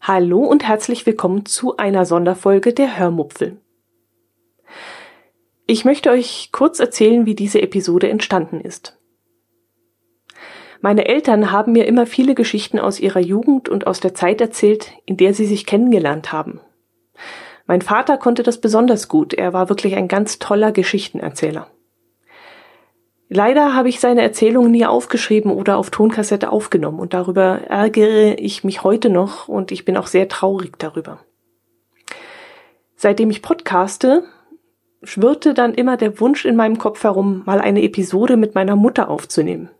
Hallo und herzlich willkommen zu einer Sonderfolge der Hörmupfel. Ich möchte euch kurz erzählen, wie diese Episode entstanden ist. Meine Eltern haben mir immer viele Geschichten aus ihrer Jugend und aus der Zeit erzählt, in der sie sich kennengelernt haben. Mein Vater konnte das besonders gut, er war wirklich ein ganz toller Geschichtenerzähler. Leider habe ich seine Erzählungen nie aufgeschrieben oder auf Tonkassette aufgenommen und darüber ärgere ich mich heute noch und ich bin auch sehr traurig darüber. Seitdem ich podcaste, schwirrte dann immer der Wunsch in meinem Kopf herum, mal eine Episode mit meiner Mutter aufzunehmen.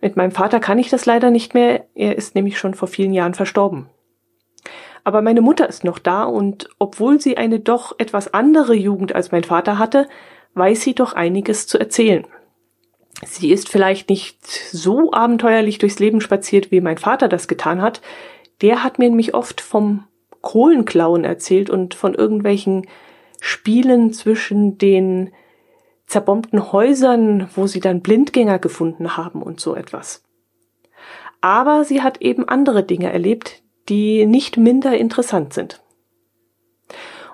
Mit meinem Vater kann ich das leider nicht mehr, er ist nämlich schon vor vielen Jahren verstorben. Aber meine Mutter ist noch da und obwohl sie eine doch etwas andere Jugend als mein Vater hatte, weiß sie doch einiges zu erzählen. Sie ist vielleicht nicht so abenteuerlich durchs Leben spaziert, wie mein Vater das getan hat. Der hat mir nämlich oft vom Kohlenklauen erzählt und von irgendwelchen Spielen zwischen den zerbombten Häusern, wo sie dann Blindgänger gefunden haben und so etwas. Aber sie hat eben andere Dinge erlebt, die nicht minder interessant sind.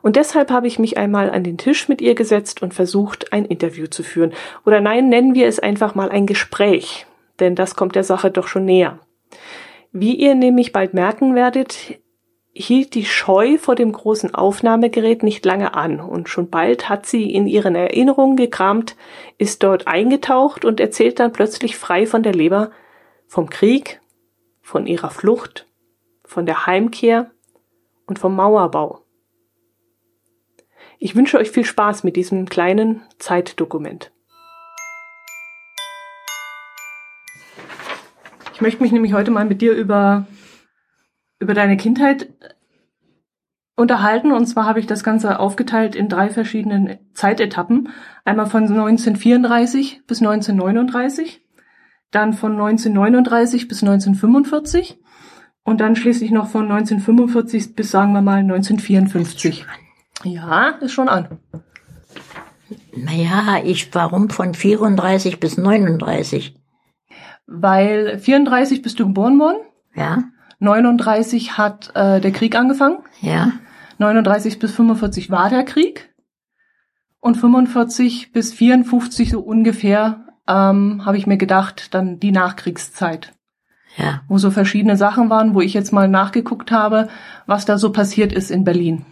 Und deshalb habe ich mich einmal an den Tisch mit ihr gesetzt und versucht, ein Interview zu führen. Oder nein, nennen wir es einfach mal ein Gespräch, denn das kommt der Sache doch schon näher. Wie ihr nämlich bald merken werdet, hielt die Scheu vor dem großen Aufnahmegerät nicht lange an und schon bald hat sie in ihren Erinnerungen gekramt, ist dort eingetaucht und erzählt dann plötzlich frei von der Leber vom Krieg, von ihrer Flucht, von der Heimkehr und vom Mauerbau. Ich wünsche euch viel Spaß mit diesem kleinen Zeitdokument. Ich möchte mich nämlich heute mal mit dir über, über deine Kindheit unterhalten. Und zwar habe ich das Ganze aufgeteilt in drei verschiedenen Zeitetappen. Einmal von 1934 bis 1939, dann von 1939 bis 1945 und dann schließlich noch von 1945 bis sagen wir mal 1954. Ja, ist schon an. Naja, ich, warum von 34 bis 39? Weil 34 bist du geboren worden. Ja. 39 hat äh, der Krieg angefangen. Ja. 39 bis 45 war der Krieg. Und 45 bis 54 so ungefähr ähm, habe ich mir gedacht, dann die Nachkriegszeit. Ja. Wo so verschiedene Sachen waren, wo ich jetzt mal nachgeguckt habe, was da so passiert ist in Berlin.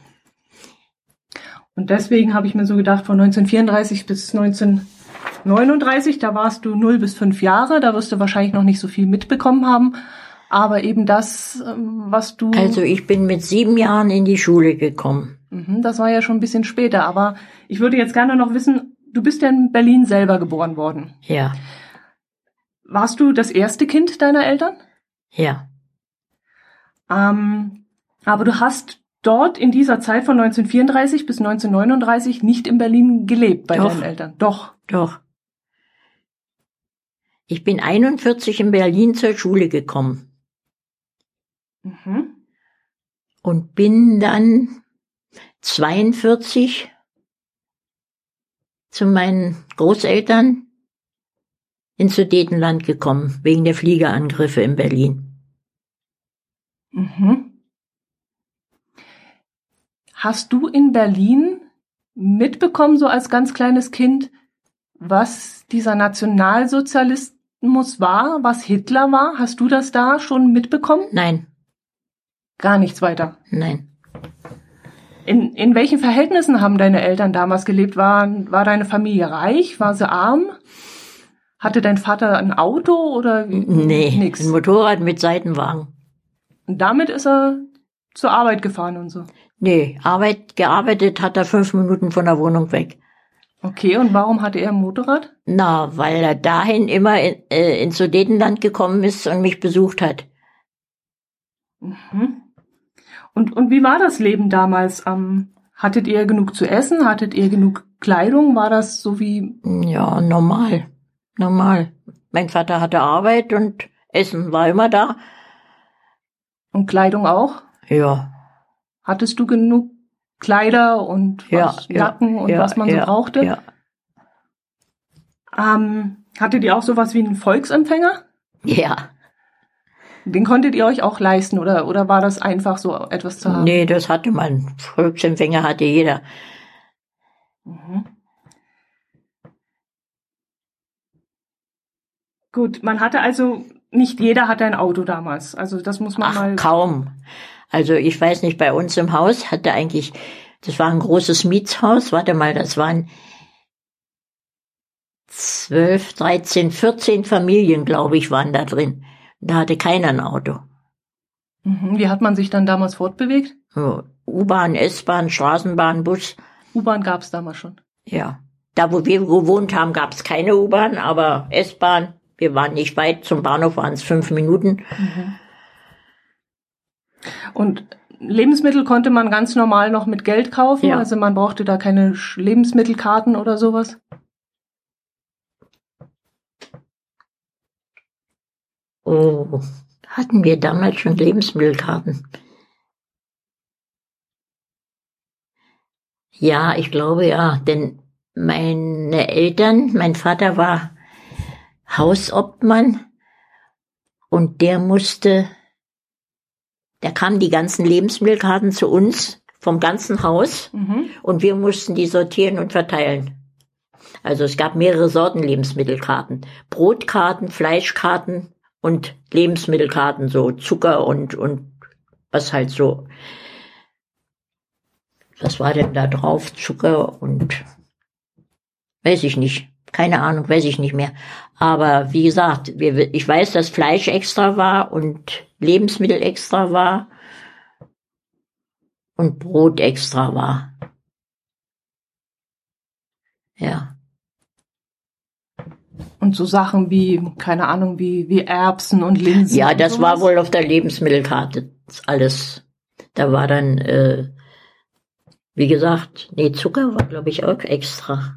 Und deswegen habe ich mir so gedacht, von 1934 bis 1939, da warst du 0 bis 5 Jahre, da wirst du wahrscheinlich noch nicht so viel mitbekommen haben. Aber eben das, ähm, was du. Also ich bin mit sieben Jahren in die Schule gekommen. Mhm, das war ja schon ein bisschen später, aber ich würde jetzt gerne noch wissen, du bist ja in Berlin selber geboren worden. Ja. Warst du das erste Kind deiner Eltern? Ja. Ähm, aber du hast dort in dieser Zeit von 1934 bis 1939 nicht in Berlin gelebt bei Doch. deinen Eltern. Doch. Doch. Ich bin 41 in Berlin zur Schule gekommen Mhm. und bin dann 42 zu meinen Großeltern ins Sudetenland gekommen, wegen der Fliegerangriffe in Berlin. Mhm. Hast du in Berlin mitbekommen, so als ganz kleines Kind, was dieser Nationalsozialismus war, was Hitler war? Hast du das da schon mitbekommen? Nein, Gar nichts weiter. nein. In, in welchen Verhältnissen haben deine Eltern damals gelebt? War, war deine Familie reich? War sie arm? Hatte dein Vater ein Auto oder Nee, nix? ein Motorrad mit Seitenwagen. Und damit ist er zur Arbeit gefahren und so. Nee, Arbeit, gearbeitet hat er fünf Minuten von der Wohnung weg. Okay, und warum hatte er ein Motorrad? Na, weil er dahin immer in, äh, ins Sudetenland gekommen ist und mich besucht hat. Mhm. Und, und wie war das Leben damals? Ähm, hattet ihr genug zu essen? Hattet ihr genug Kleidung? War das so wie, Ja, normal. Normal. Mein Vater hatte Arbeit und Essen war immer da. und Kleidung auch? Ja, Hattest du genug Kleider und was, ja, Jacken und ja, was man so ja, brauchte. Ja. Ähm, hattet ihr auch sowas wie einen Volksempfänger? ja. Den konntet ihr euch auch leisten oder, oder war das einfach so etwas zu haben? Nee, das hatte man. Volksempfänger hatte jeder. Mhm. Gut, man hatte also, nicht jeder hatte ein Auto damals. Also das muss man Ach, mal. kaum. Also ich weiß nicht, bei uns im Haus hatte eigentlich, das war ein großes Mietshaus, warte mal, das waren zwölf, dreizehn, vierzehn Familien, glaube ich, waren da drin. Da hatte keiner ein Auto. Mhm. Wie hat man sich dann damals fortbewegt? So, U-Bahn, S-Bahn, Straßenbahn, Bus, U-Bahn gab es damals schon. ja. Da, wo wir gewohnt haben, gab es keine U-Bahn, aber S-Bahn, wir waren nicht weit, zum Bahnhof waren es fünf Minuten. Und Lebensmittel konnte man ganz normal noch mit Geld kaufen. Ja. Also man brauchte da keine Lebensmittelkarten oder sowas. Oh, hatten wir damals schon Lebensmittelkarten? Ja, ich glaube ja, denn meine Eltern, mein Vater war Hausobmann und der musste, da kamen die ganzen Lebensmittelkarten zu uns vom ganzen Haus Mhm. und wir mussten die sortieren und verteilen. Also es gab mehrere Sorten Lebensmittelkarten. Brotkarten, Fleischkarten und Lebensmittelkarten, so Zucker und, und was halt so. Was war denn da drauf? Zucker und weiß ich nicht. Keine Ahnung, weiß ich nicht mehr. Aber wie gesagt, wir, ich weiß, dass Fleisch extra war und Lebensmittel extra war und Brot extra war. Ja. Und so Sachen wie, keine Ahnung, wie, wie Erbsen und Linsen. Ja, das war wohl auf der Lebensmittelkarte alles. Da war dann, äh, wie gesagt, nee, Zucker war, glaube ich, auch extra.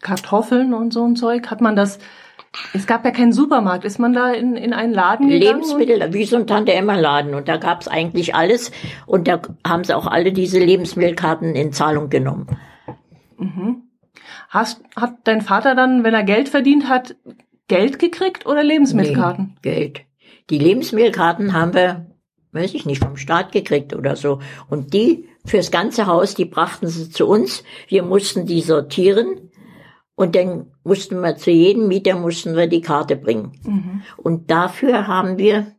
Kartoffeln und so ein Zeug. Hat man das, es gab ja keinen Supermarkt. Ist man da in, in einen Laden gegangen? Lebensmittel, wie so ein Tante-Emma-Laden. Und da gab's eigentlich alles. Und da haben sie auch alle diese Lebensmittelkarten in Zahlung genommen. Mhm. Hast, hat dein Vater dann, wenn er Geld verdient hat, Geld gekriegt oder Lebensmittelkarten? Nee, Geld. Die Lebensmittelkarten haben wir, weiß ich nicht, vom Staat gekriegt oder so. Und die fürs ganze Haus, die brachten sie zu uns. Wir mussten die sortieren. Und dann mussten wir zu jedem Mieter mussten wir die Karte bringen. Mhm. Und dafür haben wir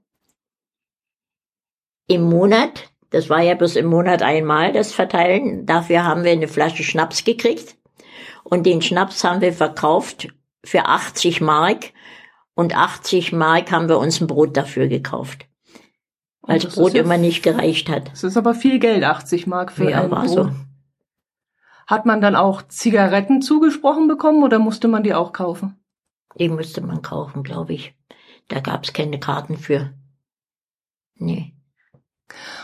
im Monat, das war ja bloß im Monat einmal das Verteilen, dafür haben wir eine Flasche Schnaps gekriegt. Und den Schnaps haben wir verkauft für 80 Mark. Und 80 Mark haben wir uns ein Brot dafür gekauft. Weil das Brot immer nicht gereicht hat. Das ist aber viel Geld, 80 Mark für Ja, ein war Brot. so. Hat man dann auch Zigaretten zugesprochen bekommen oder musste man die auch kaufen? Die musste man kaufen, glaube ich. Da gab's keine Karten für. Nee.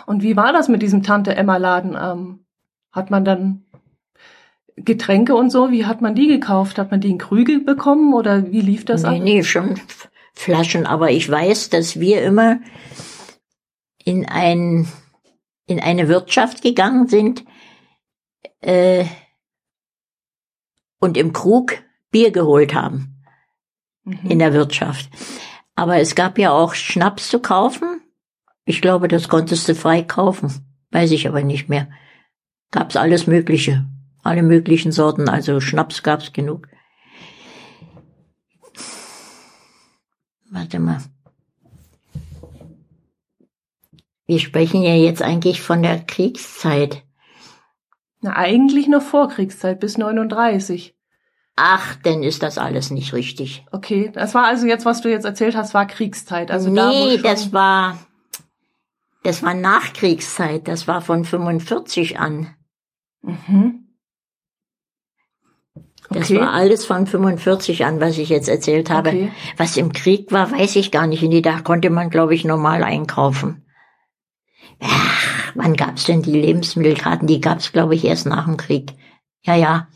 Und wie war das mit diesem Tante Emma Laden? Ähm, hat man dann Getränke und so, wie hat man die gekauft? Hat man die in Krügel bekommen oder wie lief das nee, ab? nee, schon Flaschen, aber ich weiß, dass wir immer in ein in eine Wirtschaft gegangen sind äh, und im Krug Bier geholt haben Mhm. in der Wirtschaft. Aber es gab ja auch Schnaps zu kaufen. Ich glaube, das konntest du frei kaufen. Weiß ich aber nicht mehr. Gab's alles Mögliche. Alle möglichen Sorten. Also Schnaps gab's genug. Warte mal. Wir sprechen ja jetzt eigentlich von der Kriegszeit. Na, eigentlich noch Vorkriegszeit bis 39. Ach, denn ist das alles nicht richtig. Okay, das war also jetzt, was du jetzt erzählt hast, war Kriegszeit. Also da nee, schon, das war, das war Nachkriegszeit. Das war von 45 an. Mhm. Das Okay. war alles von 45 an, was ich jetzt erzählt habe. Okay. Was im Krieg war, weiß ich gar nicht. In die da konnte man, glaube ich, normal einkaufen. Ach, wann gab's denn die Lebensmittelkarten? Die gab's, glaube ich, erst nach dem Krieg. Ja, ja.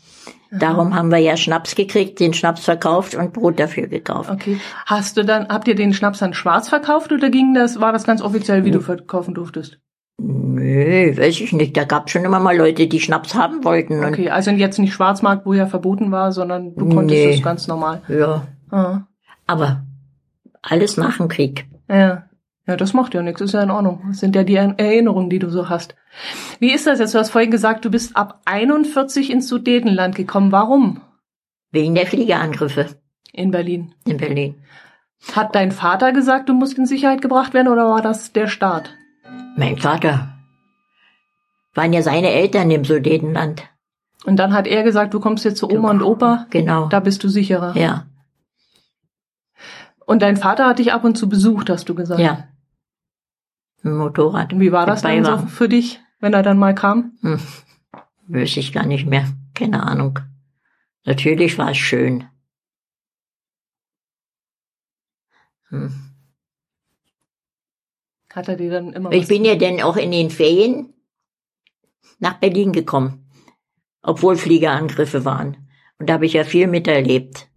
Darum haben wir ja Schnaps gekriegt, den Schnaps verkauft und Brot dafür gekauft. Okay. Hast du dann, habt ihr den Schnaps dann schwarz verkauft oder ging das, war das ganz offiziell, wie du verkaufen durftest? Nee, weiß ich nicht. Da gab schon immer mal Leute, die Schnaps haben wollten. Okay, also jetzt nicht Schwarzmarkt, wo ja verboten war, sondern du konntest Nee. es ganz normal. Ja, Ah. aber alles nach dem Krieg. Ja. Ja, das macht ja nichts, ist ja in Ordnung. Das sind ja die Erinnerungen, die du so hast. Wie ist das jetzt? Du hast vorhin gesagt, du bist ab 41 ins Sudetenland gekommen. Warum? Wegen der Fliegerangriffe In Berlin. in Berlin. Hat dein Vater gesagt, du musst in Sicherheit gebracht werden oder war das der Staat? Mein Vater. Waren ja seine Eltern im Sudetenland. Und dann hat er gesagt, du kommst jetzt zu Oma und Opa, Genau. da bist du sicherer. Ja, Und dein Vater hat dich ab und zu besucht, hast du gesagt. ja. Motorrad. Wie war das dann so Beiwagen. für dich, wenn er dann mal kam? Hm. Wüsste ich gar nicht mehr. Keine Ahnung. Natürlich war es schön. Hm. Hat er dir dann immer Ich bin ja dann auch in den Ferien nach Berlin gekommen, obwohl Fliegerangriffe waren. Und da habe ich ja viel miterlebt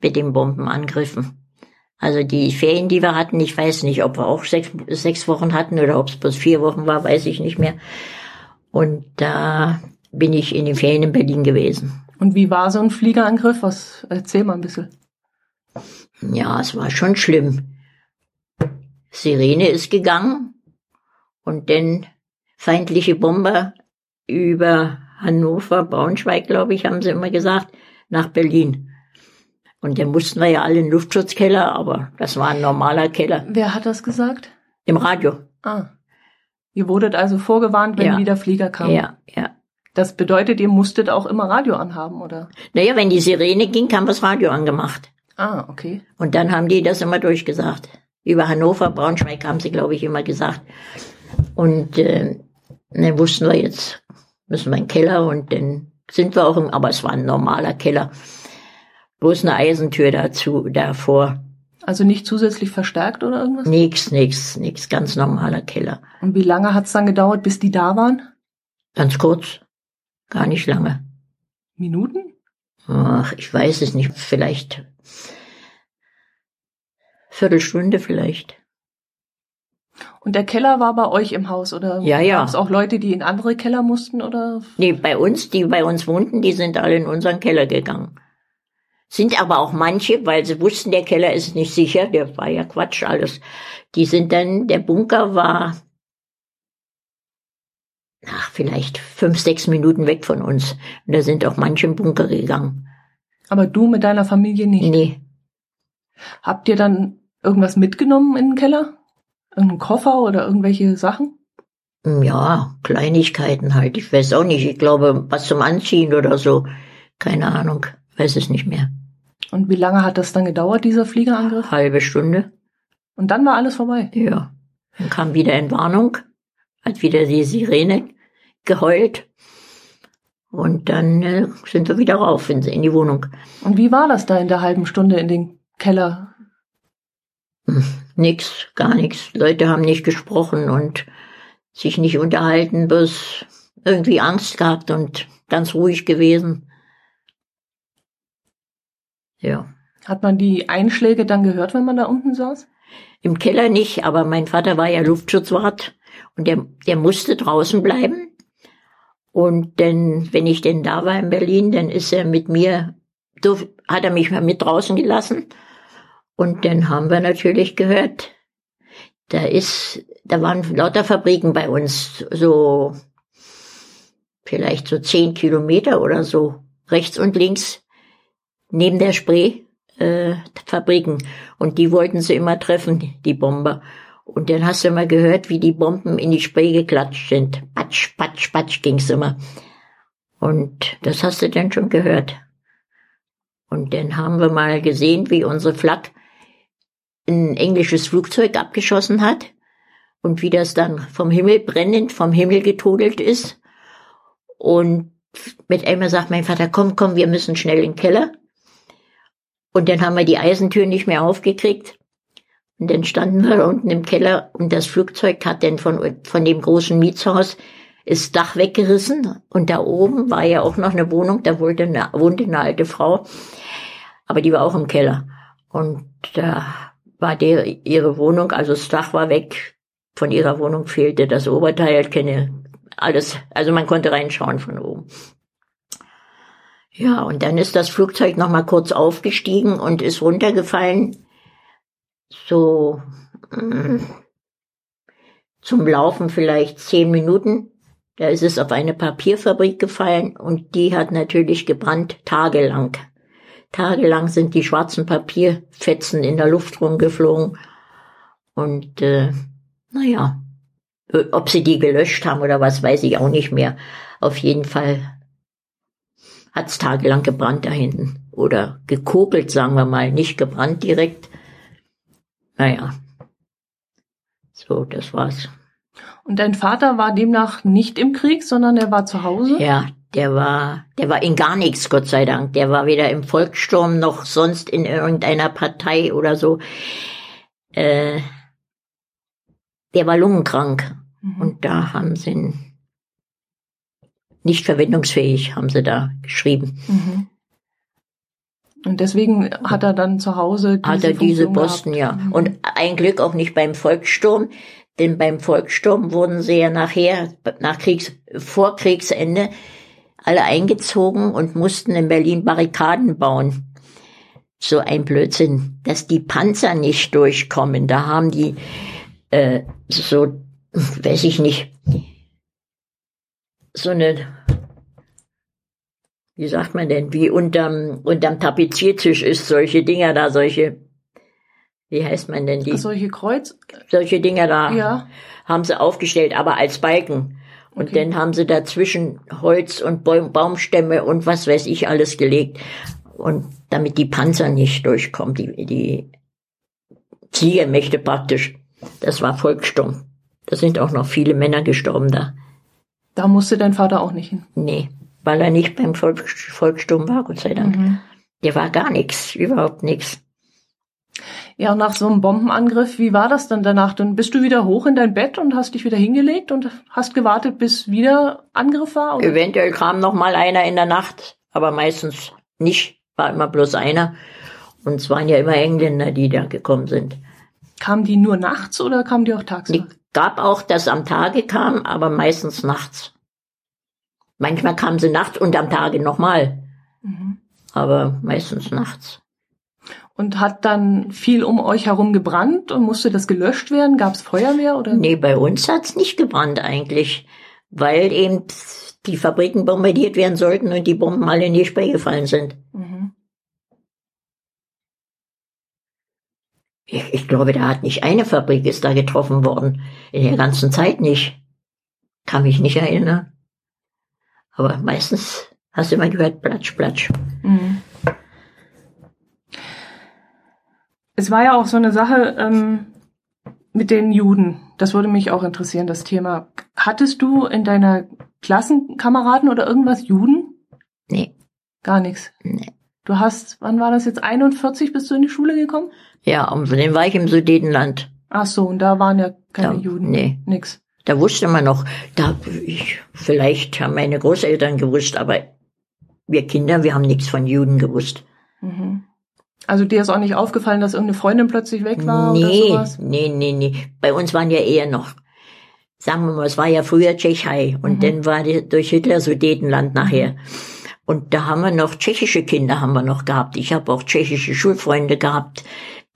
mit den Bombenangriffen. Also die Ferien, die wir hatten, ich weiß nicht, ob wir auch sechs, sechs Wochen hatten oder ob es bloß vier Wochen war, weiß ich nicht mehr. Und da bin ich in den Ferien in Berlin gewesen. Und wie war so ein Fliegerangriff? Was erzähl mal ein bisschen. Ja, es war schon schlimm. Sirene ist gegangen und dann feindliche Bomber über Hannover, Braunschweig, glaube ich, haben sie immer gesagt, nach Berlin. Und dann mussten wir ja alle in den Luftschutzkeller, aber das war ein normaler Keller Wer hat das gesagt? im Radio. Ah. Ihr wurdet also vorgewarnt, wenn Ja. wieder Flieger kamen. Ja, ja. Das bedeutet, ihr musstet auch immer Radio anhaben, oder? Naja, wenn die Sirene ging, haben wir das Radio angemacht. Ah, okay. Und dann haben die das immer durchgesagt. Über Hannover, Braunschweig haben sie, glaube ich, immer gesagt. Und äh, dann wussten wir jetzt, müssen wir in den Keller und dann sind wir auch im, aber es war ein normaler Keller. Bloß eine Eisentür dazu, davor. Also nicht zusätzlich verstärkt oder irgendwas? Nix, nix, nix, ganz normaler Keller. Und wie lange hat's dann gedauert, bis die da waren? Ganz kurz, gar nicht lange. Minuten? Ach, ich weiß es nicht, vielleicht Viertelstunde vielleicht. Und der Keller war bei euch im Haus, oder? Ja, ja. Gab's auch Leute, die in andere Keller mussten, oder? Nee, bei uns, die bei uns wohnten, die sind alle in unseren Keller gegangen. Sind aber auch manche, weil sie wussten, der Keller ist nicht sicher, der war ja Quatsch alles. Die sind dann, der Bunker war, ach, vielleicht fünf, sechs Minuten weg von uns. Und da sind auch manche im Bunker gegangen. Aber du mit deiner Familie nicht. Nee, Habt ihr dann irgendwas mitgenommen in den Keller? Irgendeinen Koffer oder irgendwelche Sachen? ja, Kleinigkeiten halt. Ich weiß auch nicht. Ich glaube, was zum Anziehen oder so. Keine Ahnung. Weiß es nicht mehr. Und wie lange hat das dann gedauert, dieser Fliegerangriff? Halbe Stunde. Und dann war alles vorbei. Ja. Dann kam wieder Entwarnung, hat wieder die Sirene geheult. Und dann äh, sind wir wieder rauf in, in die Wohnung. Und wie war das da in der halben Stunde in den Keller? Nix, gar nichts. Leute haben nicht gesprochen und sich nicht unterhalten, bloß irgendwie Angst gehabt und ganz ruhig gewesen. Ja. Hat man die Einschläge dann gehört, wenn man da unten saß? Im Keller nicht, aber mein Vater war ja Luftschutzwart und der, der musste draußen bleiben. Und dann, wenn ich denn da war in Berlin, dann ist er mit mir, durf, hat er mich mal mit draußen gelassen. Und dann haben wir natürlich gehört, da ist, da waren lauter Fabriken bei uns, so vielleicht so zehn Kilometer oder so, rechts und links, neben der Spree, äh, Fabriken. Und die wollten sie immer treffen, die Bomber. Und dann hast du immer gehört, wie die Bomben in die Spree geklatscht sind. Patsch, patsch, patsch ging's immer. Und das hast du dann schon gehört. Und dann haben wir mal gesehen, wie unsere Flak ein englisches Flugzeug abgeschossen hat und wie das dann vom Himmel brennend vom Himmel getodelt ist. Und mit einmal sagt mein Vater, komm, komm, wir müssen schnell in den Keller. Und dann haben wir die Eisentür nicht mehr aufgekriegt. Und dann standen wir unten im Keller und das Flugzeug hat dann von, von dem großen Mietshaus das Dach weggerissen. Und da oben war ja auch noch eine Wohnung, da wohnte eine, wohnte eine alte Frau. Aber die war auch im Keller. Und da war der, ihre Wohnung, also das Dach war weg. Von ihrer Wohnung fehlte das Oberteil, keine, alles, also man konnte reinschauen von oben. Ja, und dann ist das Flugzeug nochmal kurz aufgestiegen und ist runtergefallen. So mm, zum Laufen vielleicht zehn Minuten. Da ist es auf eine Papierfabrik gefallen und die hat natürlich gebrannt tagelang. Tagelang sind die schwarzen Papierfetzen in der Luft rumgeflogen. Und äh, naja, ob sie die gelöscht haben oder was, weiß ich auch nicht mehr. Auf jeden Fall hat's tagelang gebrannt da hinten. Oder gekokelt, sagen wir mal, nicht gebrannt direkt. Naja. So, das war's. Und dein Vater war demnach nicht im Krieg, sondern er war zu Hause? Ja, der war, der war in gar nichts, Gott sei Dank. Der war weder im Volkssturm noch sonst in irgendeiner Partei oder so. Äh, der war lungenkrank. Mhm. Und da haben sie ihn nicht verwendungsfähig, haben sie da geschrieben. Mhm. Und deswegen hat er dann zu Hause diese Hat er diese Posten, gehabt. ja. Mhm. Und ein Glück auch nicht beim Volkssturm, denn beim Volkssturm wurden sie ja nachher, nach Kriegs, vor Kriegsende, alle eingezogen und mussten in Berlin Barrikaden bauen. So ein Blödsinn, dass die Panzer nicht durchkommen. Da haben die äh, so, weiß ich nicht, so eine, wie sagt man denn, wie unterm, unterm Tapeziertisch ist, solche Dinger da, solche, wie heißt man denn die? Solche Kreuz? Solche Dinger da ja. haben sie aufgestellt, aber als Balken. Und okay. dann haben sie dazwischen Holz und Baumstämme und was weiß ich alles gelegt. Und damit die Panzer nicht durchkommen, die, die Ziegermächte praktisch. Das war Volkssturm. Da sind auch noch viele Männer gestorben da. Da musste dein Vater auch nicht hin? Nee, weil er nicht beim Volk, Volkssturm war, Gott sei Dank. Mhm. Der war gar nichts, überhaupt nichts. Ja, und nach so einem Bombenangriff, wie war das dann danach? Dann bist du wieder hoch in dein Bett und hast dich wieder hingelegt und hast gewartet, bis wieder Angriff war? Oder? Eventuell kam noch mal einer in der Nacht, aber meistens nicht. War immer bloß einer. Und es waren ja immer Engländer, die da gekommen sind. Kamen die nur nachts oder kamen die auch tagsüber? Die gab auch, dass am Tage kam, aber meistens nachts. Manchmal kamen sie nachts und am Tage nochmal. Mhm. Aber meistens nachts. Und hat dann viel um euch herum gebrannt und musste das gelöscht werden? Gab es Feuerwehr oder? Nee, bei uns hat's nicht gebrannt eigentlich, weil eben die Fabriken bombardiert werden sollten und die Bomben alle nicht beigefallen sind. Mhm. Ich, ich glaube, da hat nicht eine Fabrik ist da getroffen worden. In der ganzen Zeit nicht. Kann mich nicht erinnern. Aber meistens hast du immer gehört, platsch, platsch. Mhm. Es war ja auch so eine Sache ähm, mit den Juden. Das würde mich auch interessieren, das Thema. Hattest du in deiner Klassenkameraden oder irgendwas Juden? Nee. Gar nichts? Nee. Du hast, wann war das jetzt, 41 bist du in die Schule gekommen? Ja, und dem war ich im Sudetenland. Ach so, und da waren ja keine da, Juden. Nee. Nix. Da wusste man noch, da, ich, vielleicht haben meine Großeltern gewusst, aber wir Kinder, wir haben nichts von Juden gewusst. Mhm. Also dir ist auch nicht aufgefallen, dass irgendeine Freundin plötzlich weg war nee, oder sowas? Nee, nee, nee. Bei uns waren ja eher noch, sagen wir mal, es war ja früher Tschechei und mhm. dann war die, durch Hitler Sudetenland nachher. Und da haben wir noch tschechische Kinder haben wir noch gehabt. Ich habe auch tschechische Schulfreunde gehabt,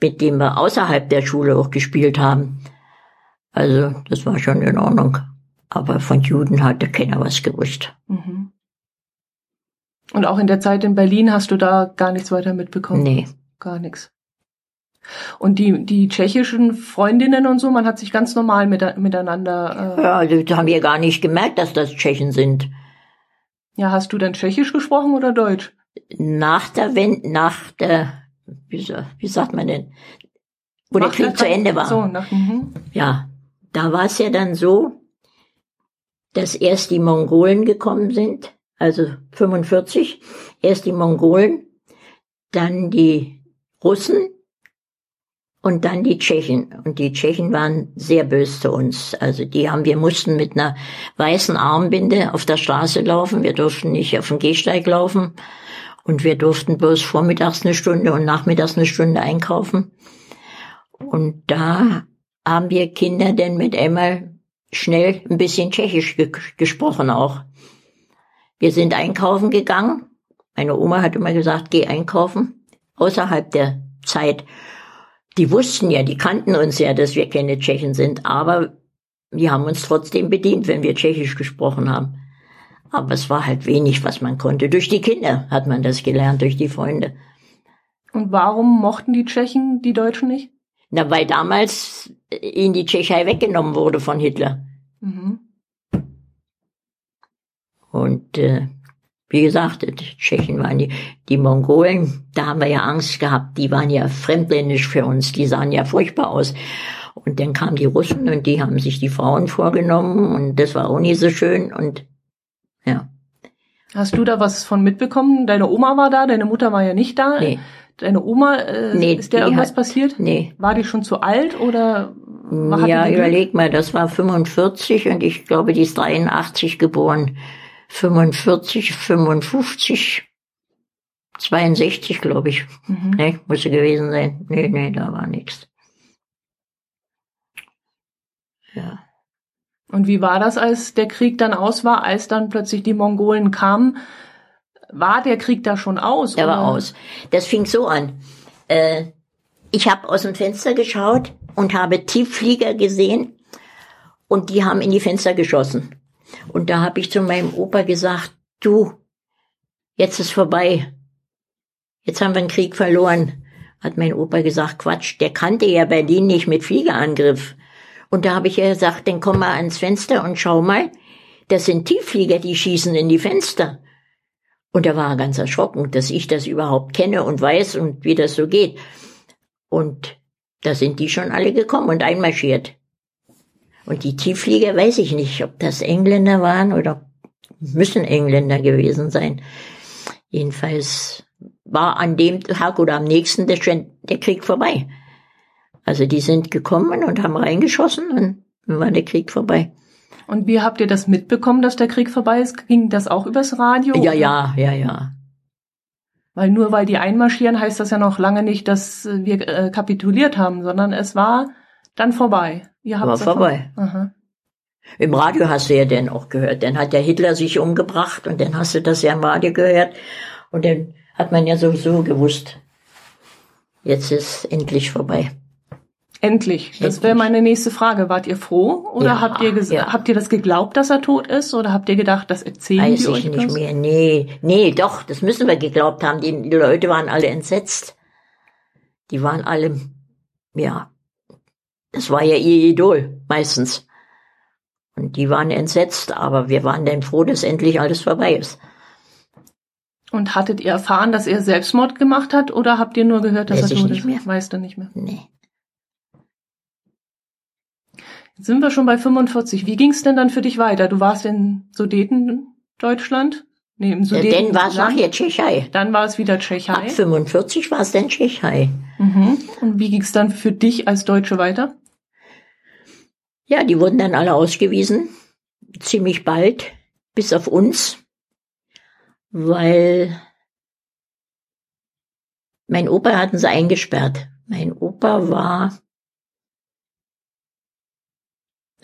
mit denen wir außerhalb der Schule auch gespielt haben. Also das war schon in Ordnung. Aber von Juden hatte keiner was gewusst. Mhm. Und auch in der Zeit in Berlin hast du da gar nichts weiter mitbekommen? Nee. Gar nichts. Und die, die tschechischen Freundinnen und so, man hat sich ganz normal mit, miteinander. Äh ja, die haben ja gar nicht gemerkt, dass das Tschechen sind. Ja, hast du denn Tschechisch gesprochen oder Deutsch? Nach der Wende, nach der, wie, wie sagt man denn, wo nach der Krieg zu Ende war. So, nach, mhm. Ja, da war es ja dann so, dass erst die Mongolen gekommen sind, also 45, erst die Mongolen, dann die Russen und dann die Tschechen. Und die Tschechen waren sehr böse zu uns. Also die haben, wir mussten mit einer weißen Armbinde auf der Straße laufen. Wir durften nicht auf dem Gehsteig laufen. Und wir durften bloß vormittags eine Stunde und nachmittags eine Stunde einkaufen. Und da haben wir Kinder denn mit einmal schnell ein bisschen Tschechisch ge gesprochen auch. Wir sind einkaufen gegangen. Meine Oma hat immer gesagt, geh einkaufen. Außerhalb der Zeit. Die wussten ja, die kannten uns ja, dass wir keine Tschechen sind, aber wir haben uns trotzdem bedient, wenn wir Tschechisch gesprochen haben. Aber es war halt wenig, was man konnte. Durch die Kinder hat man das gelernt, durch die Freunde. Und warum mochten die Tschechen die Deutschen nicht? Na, weil damals ihnen die Tschechei weggenommen wurde von Hitler. Mhm. Und äh, wie gesagt, die Tschechen waren die, die Mongolen, da haben wir ja Angst gehabt, die waren ja fremdländisch für uns, die sahen ja furchtbar aus. Und dann kamen die Russen und die haben sich die Frauen vorgenommen und das war auch nie so schön und ja. Hast du da was von mitbekommen? Deine Oma war da, deine Mutter war ja nicht da. Nee. Deine Oma, äh, nee, ist der irgendwas hat, passiert? Nee. War die schon zu alt oder? Ja, überleg mal, das war 45 und ich glaube, die ist 83 geboren. 45, 55, 62, glaube ich. Mhm. Nee, muss sie gewesen sein. Nee, nee, da war nichts. Ja. Und wie war das, als der Krieg dann aus war, als dann plötzlich die Mongolen kamen? War der Krieg da schon aus? Der oder? war aus. Das fing so an. Äh, ich habe aus dem Fenster geschaut und habe Tiefflieger gesehen und die haben in die Fenster geschossen. Und da habe ich zu meinem Opa gesagt, du, jetzt ist vorbei. Jetzt haben wir den Krieg verloren. Hat mein Opa gesagt, Quatsch, der kannte ja Berlin nicht mit Fliegerangriff. Und da habe ich ja gesagt, dann komm mal ans Fenster und schau mal, das sind Tiefflieger, die schießen in die Fenster. Und da war er ganz erschrocken, dass ich das überhaupt kenne und weiß und wie das so geht. Und da sind die schon alle gekommen und einmarschiert. Und die Tiefflieger weiß ich nicht, ob das Engländer waren oder müssen Engländer gewesen sein. Jedenfalls war an dem Tag oder am nächsten der, der Krieg vorbei. Also die sind gekommen und haben reingeschossen und dann war der Krieg vorbei. Und wie habt ihr das mitbekommen, dass der Krieg vorbei ist? Ging das auch übers Radio? Ja, ja, ja, ja. Weil nur weil die einmarschieren, heißt das ja noch lange nicht, dass wir äh, kapituliert haben, sondern es war dann vorbei. Ihr habt war vorbei. Aha. Im Radio hast du ja dann auch gehört. Dann hat der Hitler sich umgebracht und dann hast du das ja im Radio gehört. Und dann hat man ja sowieso gewusst, jetzt ist endlich vorbei. Endlich. Das wäre meine nächste Frage. Wart ihr froh oder ja, habt ihr ja. habt ihr das geglaubt, dass er tot ist oder habt ihr gedacht, das erzählen Weiß die euch ich nicht das? mehr. Nee, nee, doch, das müssen wir geglaubt haben. Die, die Leute waren alle entsetzt. Die waren alle ja. Das war ja ihr Idol meistens. Und die waren entsetzt, aber wir waren dann froh, dass endlich alles vorbei ist. Und hattet ihr erfahren, dass er Selbstmord gemacht hat oder habt ihr nur gehört, dass Weiß er tot ist? Mehr. Weißt du nicht mehr? Nee. Jetzt sind wir schon bei 45. Wie ging es denn dann für dich weiter? Du warst in Sudeten, Deutschland? Nee, im Sudeten. Ja, dann war es nachher Tschechei. Dann war es wieder Tschechei. Ab 45 war es dann Tschechei. Mhm. Und wie ging es dann für dich als Deutsche weiter? Ja, die wurden dann alle ausgewiesen. Ziemlich bald. Bis auf uns. Weil mein Opa hatten sie eingesperrt. Mein Opa war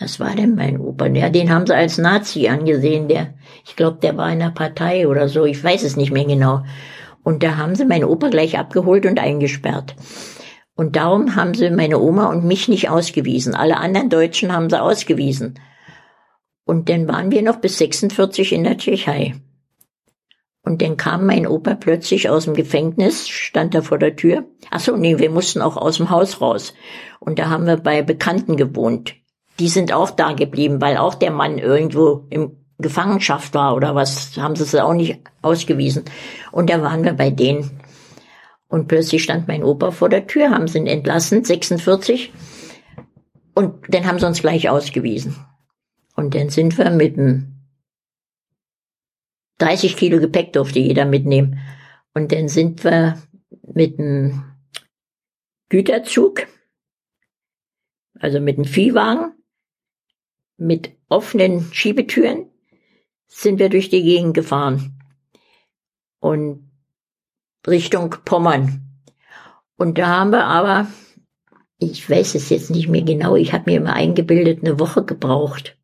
was war denn mein Opa? Ja, den haben sie als Nazi angesehen. Der, ich glaube, der war in der Partei oder so. Ich weiß es nicht mehr genau. Und da haben sie meinen Opa gleich abgeholt und eingesperrt. Und darum haben sie meine Oma und mich nicht ausgewiesen. Alle anderen Deutschen haben sie ausgewiesen. Und dann waren wir noch bis 46 in der Tschechei. Und dann kam mein Opa plötzlich aus dem Gefängnis, stand da vor der Tür. Ach so, nee, wir mussten auch aus dem Haus raus. Und da haben wir bei Bekannten gewohnt die sind auch da geblieben, weil auch der Mann irgendwo im Gefangenschaft war oder was, haben sie es auch nicht ausgewiesen. Und da waren wir bei denen. Und plötzlich stand mein Opa vor der Tür, haben sie ihn entlassen, 46. Und dann haben sie uns gleich ausgewiesen. Und dann sind wir mit dem 30 Kilo Gepäck durfte jeder mitnehmen. Und dann sind wir mit dem Güterzug, also mit dem Viehwagen, mit offenen Schiebetüren sind wir durch die Gegend gefahren und Richtung Pommern. Und da haben wir aber ich weiß es jetzt nicht mehr genau, ich habe mir immer eingebildet, eine Woche gebraucht.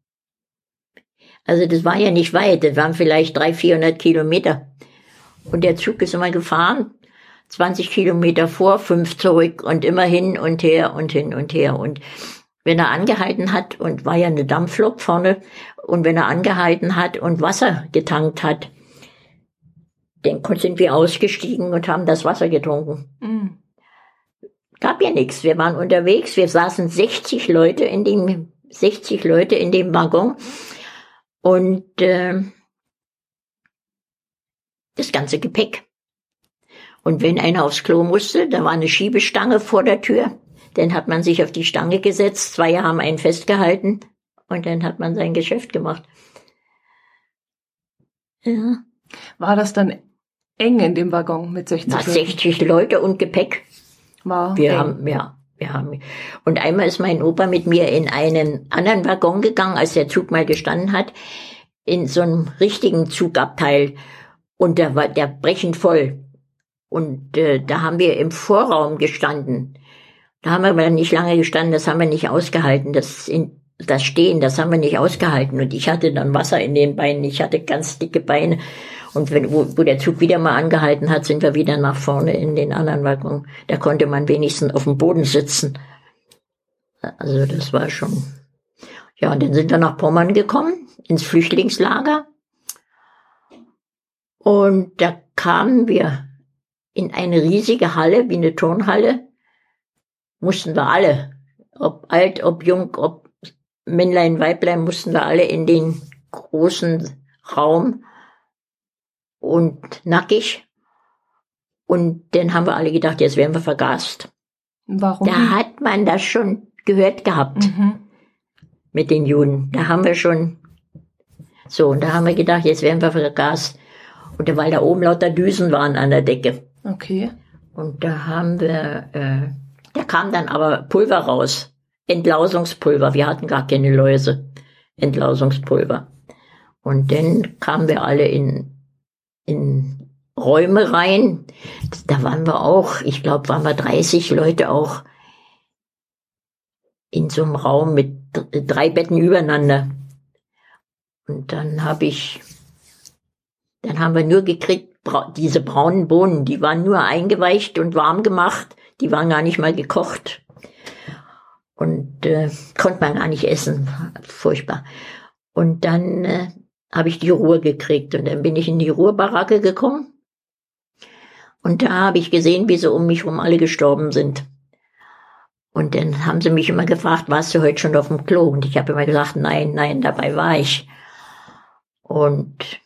Also das war ja nicht weit, das waren vielleicht 300, 400 Kilometer. Und der Zug ist immer gefahren, 20 Kilometer vor, fünf zurück und immer hin und her und hin und her. Und wenn er angehalten hat und war ja eine Dampflok vorne, und wenn er angehalten hat und Wasser getankt hat, dann sind wir ausgestiegen und haben das Wasser getrunken. Mhm. Gab ja nichts. Wir waren unterwegs, wir saßen 60 Leute in dem 60 Leute in dem Waggon und äh, das ganze Gepäck. Und wenn einer aufs Klo musste, da war eine Schiebestange vor der Tür. Dann hat man sich auf die Stange gesetzt, zwei haben einen festgehalten und dann hat man sein Geschäft gemacht. Ja. War das dann eng in dem Waggon mit 60 Leuten? 60 Leute und Gepäck. War wir eng. haben, ja, wir haben. Und einmal ist mein Opa mit mir in einen anderen Waggon gegangen, als der Zug mal gestanden hat, in so einem richtigen Zugabteil. Und der war der brechend voll. Und äh, da haben wir im Vorraum gestanden. Da haben wir aber nicht lange gestanden, das haben wir nicht ausgehalten. Das, in, das Stehen, das haben wir nicht ausgehalten. Und ich hatte dann Wasser in den Beinen, ich hatte ganz dicke Beine. Und wenn, wo, wo der Zug wieder mal angehalten hat, sind wir wieder nach vorne in den anderen Waggon. Da konnte man wenigstens auf dem Boden sitzen. Also das war schon. Ja, und dann sind wir nach Pommern gekommen, ins Flüchtlingslager. Und da kamen wir in eine riesige Halle, wie eine Turnhalle, mussten wir alle, ob alt, ob jung, ob Männlein, Weiblein, mussten wir alle in den großen Raum und nackig. Und dann haben wir alle gedacht, jetzt werden wir vergast. Warum? Da hat man das schon gehört gehabt. Mhm. Mit den Juden. Da haben wir schon, so, und da haben wir gedacht, jetzt werden wir vergast. Und weil da oben lauter Düsen waren an der Decke. Okay. Und da haben wir, äh, da kam dann aber Pulver raus. Entlausungspulver. Wir hatten gar keine Läuse. Entlausungspulver. Und dann kamen wir alle in, in Räume rein. Da waren wir auch, ich glaube, waren wir 30 Leute auch in so einem Raum mit drei Betten übereinander. Und dann habe ich, dann haben wir nur gekriegt, diese braunen Bohnen, die waren nur eingeweicht und warm gemacht, die waren gar nicht mal gekocht. Und äh, konnte man gar nicht essen. Furchtbar. Und dann äh, habe ich die Ruhe gekriegt und dann bin ich in die Ruhebaracke gekommen. Und da habe ich gesehen, wie sie um mich herum alle gestorben sind. Und dann haben sie mich immer gefragt, warst du heute schon auf dem Klo? Und ich habe immer gesagt, nein, nein, dabei war ich. Und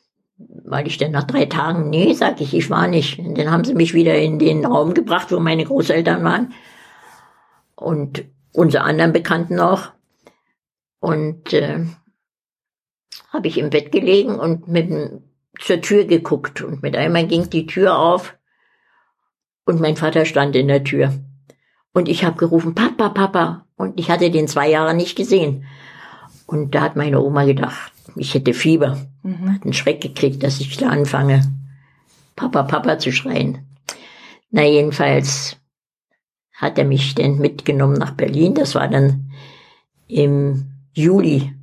weil ich dann nach drei Tagen, nee, sag ich, ich war nicht. Und dann haben sie mich wieder in den Raum gebracht, wo meine Großeltern waren. Und unsere anderen Bekannten auch. Und äh, habe ich im Bett gelegen und mit zur Tür geguckt. Und mit einmal ging die Tür auf und mein Vater stand in der Tür. Und ich habe gerufen, Papa, Papa. Und ich hatte den zwei Jahre nicht gesehen. Und da hat meine Oma gedacht, ich hätte Fieber. Mhm. Hat einen Schreck gekriegt, dass ich da anfange, Papa, Papa zu schreien. Na, jedenfalls hat er mich dann mitgenommen nach Berlin. Das war dann im Juli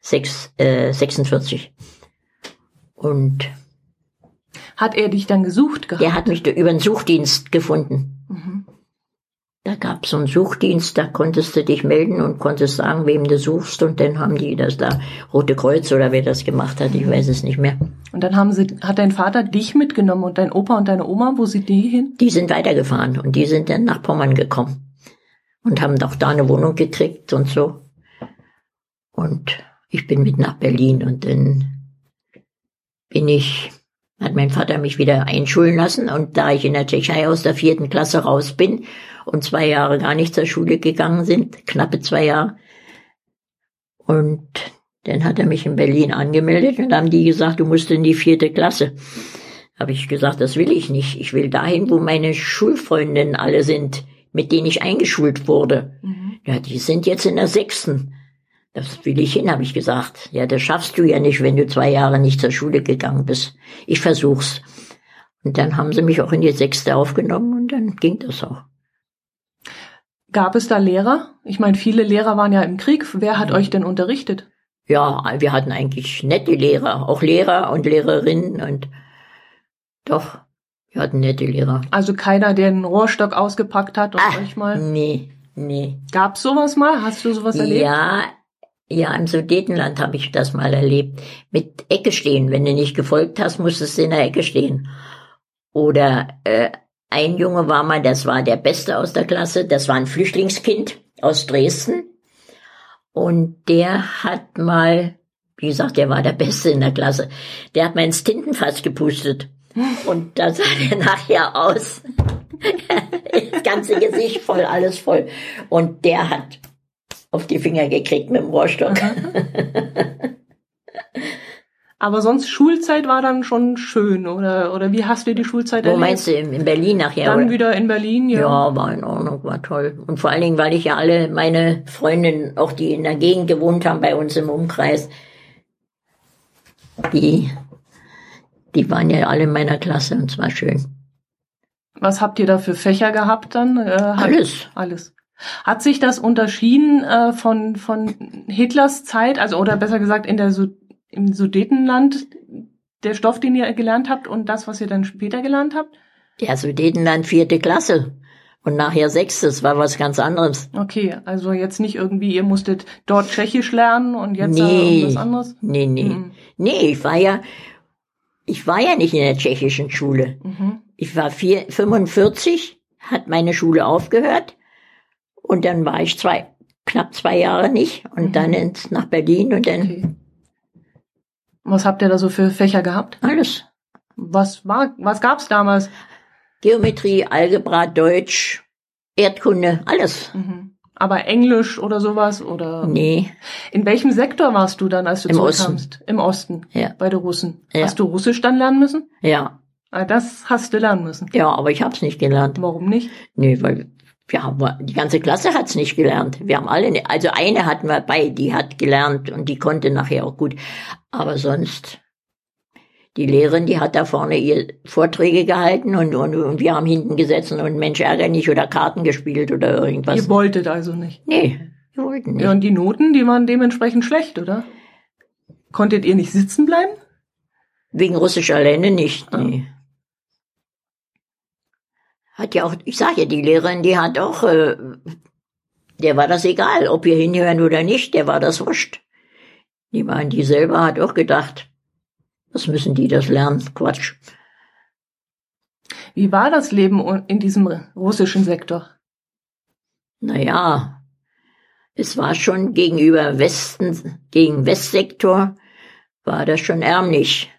6, äh, 46. Und hat er dich dann gesucht gehabt? Er hat mich über den Suchdienst gefunden. Mhm. Da gab es so einen Suchdienst, da konntest du dich melden und konntest sagen, wem du suchst. Und dann haben die das da, Rote Kreuz oder wer das gemacht hat, ich weiß es nicht mehr. Und dann haben sie, hat dein Vater dich mitgenommen und dein Opa und deine Oma, wo sind die hin? Die sind weitergefahren und die sind dann nach Pommern gekommen. Und haben doch da eine Wohnung gekriegt und so. Und ich bin mit nach Berlin und dann bin ich, hat mein Vater mich wieder einschulen lassen und da ich in der Tschechei aus der vierten Klasse raus bin und zwei Jahre gar nicht zur Schule gegangen sind, knappe zwei Jahre. Und dann hat er mich in Berlin angemeldet und haben die gesagt, du musst in die vierte Klasse. Habe ich gesagt, das will ich nicht. Ich will dahin, wo meine Schulfreundinnen alle sind, mit denen ich eingeschult wurde. Mhm. Ja, die sind jetzt in der sechsten. Das will ich hin, habe ich gesagt. Ja, das schaffst du ja nicht, wenn du zwei Jahre nicht zur Schule gegangen bist. Ich versuch's. Und dann haben sie mich auch in die sechste aufgenommen und dann ging das auch. Gab es da Lehrer? Ich meine, viele Lehrer waren ja im Krieg. Wer hat euch denn unterrichtet? Ja, wir hatten eigentlich nette Lehrer, auch Lehrer und Lehrerinnen und doch, wir hatten nette Lehrer. Also keiner, der einen Rohrstock ausgepackt hat und Ach, euch mal. Nee, nee. Gab's sowas mal? Hast du sowas erlebt? Ja, ja, im Sudetenland habe ich das mal erlebt. Mit Ecke stehen. Wenn du nicht gefolgt hast, musstest du in der Ecke stehen. Oder äh, ein Junge war mal, das war der Beste aus der Klasse, das war ein Flüchtlingskind aus Dresden. Und der hat mal, wie gesagt, der war der Beste in der Klasse, der hat mal ins Tintenfass gepustet. Und da sah der nachher aus. das ganze Gesicht voll, alles voll. Und der hat auf die Finger gekriegt mit dem Rohrstock. Aber sonst Schulzeit war dann schon schön, oder, oder wie hast du die Schulzeit Wo erlebt? meinst du, in in Berlin nachher? Dann oder? wieder in Berlin, ja. Ja, war in Ordnung, war toll. Und vor allen Dingen, weil ich ja alle meine Freundinnen, auch die in der Gegend gewohnt haben, bei uns im Umkreis, die, die waren ja alle in meiner Klasse und es war schön. Was habt ihr da für Fächer gehabt dann? Äh, Alles. Alles. Hat sich das unterschieden äh, von, von Hitlers Zeit, also oder besser gesagt in der Su im Sudetenland, der Stoff, den ihr gelernt habt und das, was ihr dann später gelernt habt? Ja, Sudetenland vierte Klasse. Und nachher sechstes war was ganz anderes. Okay, also jetzt nicht irgendwie, ihr musstet dort Tschechisch lernen und jetzt Nee. irgendwas anderes? Nee, nee. Mhm. Nee, ich war ja, ich war ja nicht in der tschechischen Schule. Mhm. Ich war vier, 45, hat meine Schule aufgehört und dann war ich zwei, knapp zwei Jahre nicht und Mhm. dann ins, nach Berlin und dann Okay. Was habt ihr da so für Fächer gehabt? alles. Was war, was gab's damals? Geometrie, Algebra, Deutsch, Erdkunde, alles. Mhm. Aber Englisch oder sowas oder? Nee, In welchem Sektor warst du dann, als du Im zurückkamst? Im Osten. Ja. Bei den Russen. Ja. Hast du Russisch dann lernen müssen? ja, Ah, das hast du lernen müssen. ja, aber ich hab's nicht gelernt. Warum nicht? Nee, weil wir haben, die ganze Klasse hat's nicht gelernt. Wir haben alle, ne- also eine hatten wir bei, die hat gelernt und die konnte nachher auch gut. Aber sonst, die Lehrerin, die hat da vorne ihr Vorträge gehalten und, und, und wir haben hinten gesessen und Mensch ärger nicht oder Karten gespielt oder irgendwas. Ihr wolltet also nicht. nee, wir wollten nicht. Ja, und die Noten, die waren dementsprechend schlecht, oder? Konntet ihr nicht sitzen bleiben? Wegen Russisch alleine nicht, Ah. Hat ja auch, ich sage ja, die Lehrerin, die hat auch, äh, der war das egal, ob wir hinhören oder nicht, der war das wurscht. Die waren, die selber hat auch gedacht, was müssen die das lernen? Quatsch. Wie war das Leben in diesem russischen Sektor? Naja, es war schon gegenüber Westen, gegen Westsektor, war das schon ärmlich.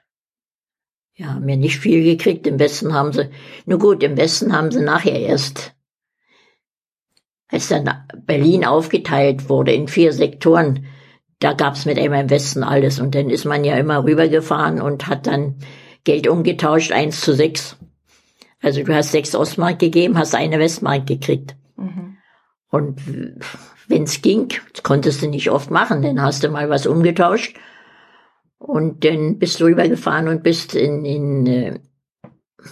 Ja, haben ja nicht viel gekriegt. Im Westen haben sie, nur gut, im Westen haben sie nachher erst, als dann Berlin aufgeteilt wurde in vier Sektoren, da gab's mit einmal im Westen alles. Und dann ist man ja immer rübergefahren und hat dann Geld umgetauscht, eins zu sechs. Also du hast sechs Ostmark gegeben, hast eine Westmark gekriegt. Mhm. Und wenn's ging, das konntest du nicht oft machen, dann hast du mal was umgetauscht und dann bist du rübergefahren und bist in, in äh,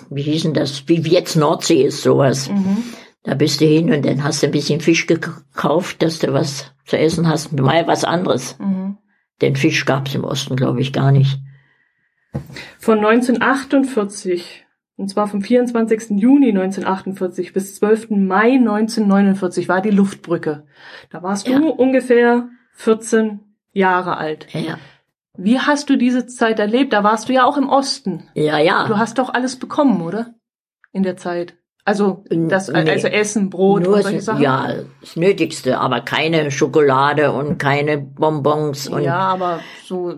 wie hieß denn das, wie jetzt Nordsee ist sowas. Mhm. Da bist du hin und dann hast du ein bisschen Fisch gekauft, dass du was zu essen hast, mal was anderes. Mhm. Denn Fisch gab's im Osten, glaube ich, gar nicht. Von 1948, und zwar vom 24. Juni 1948 bis 12. Mai 1949 war die Luftbrücke. Da warst Ja. du ungefähr 14 Jahre alt. Ja, Wie hast du diese Zeit erlebt? Da warst du ja auch im Osten. ja. ja. Du hast doch alles bekommen, oder? In der Zeit. Also das, Nee. also Essen, Brot Nur und solche Sachen. ja, das Nötigste, aber keine Schokolade und keine Bonbons und ja, aber so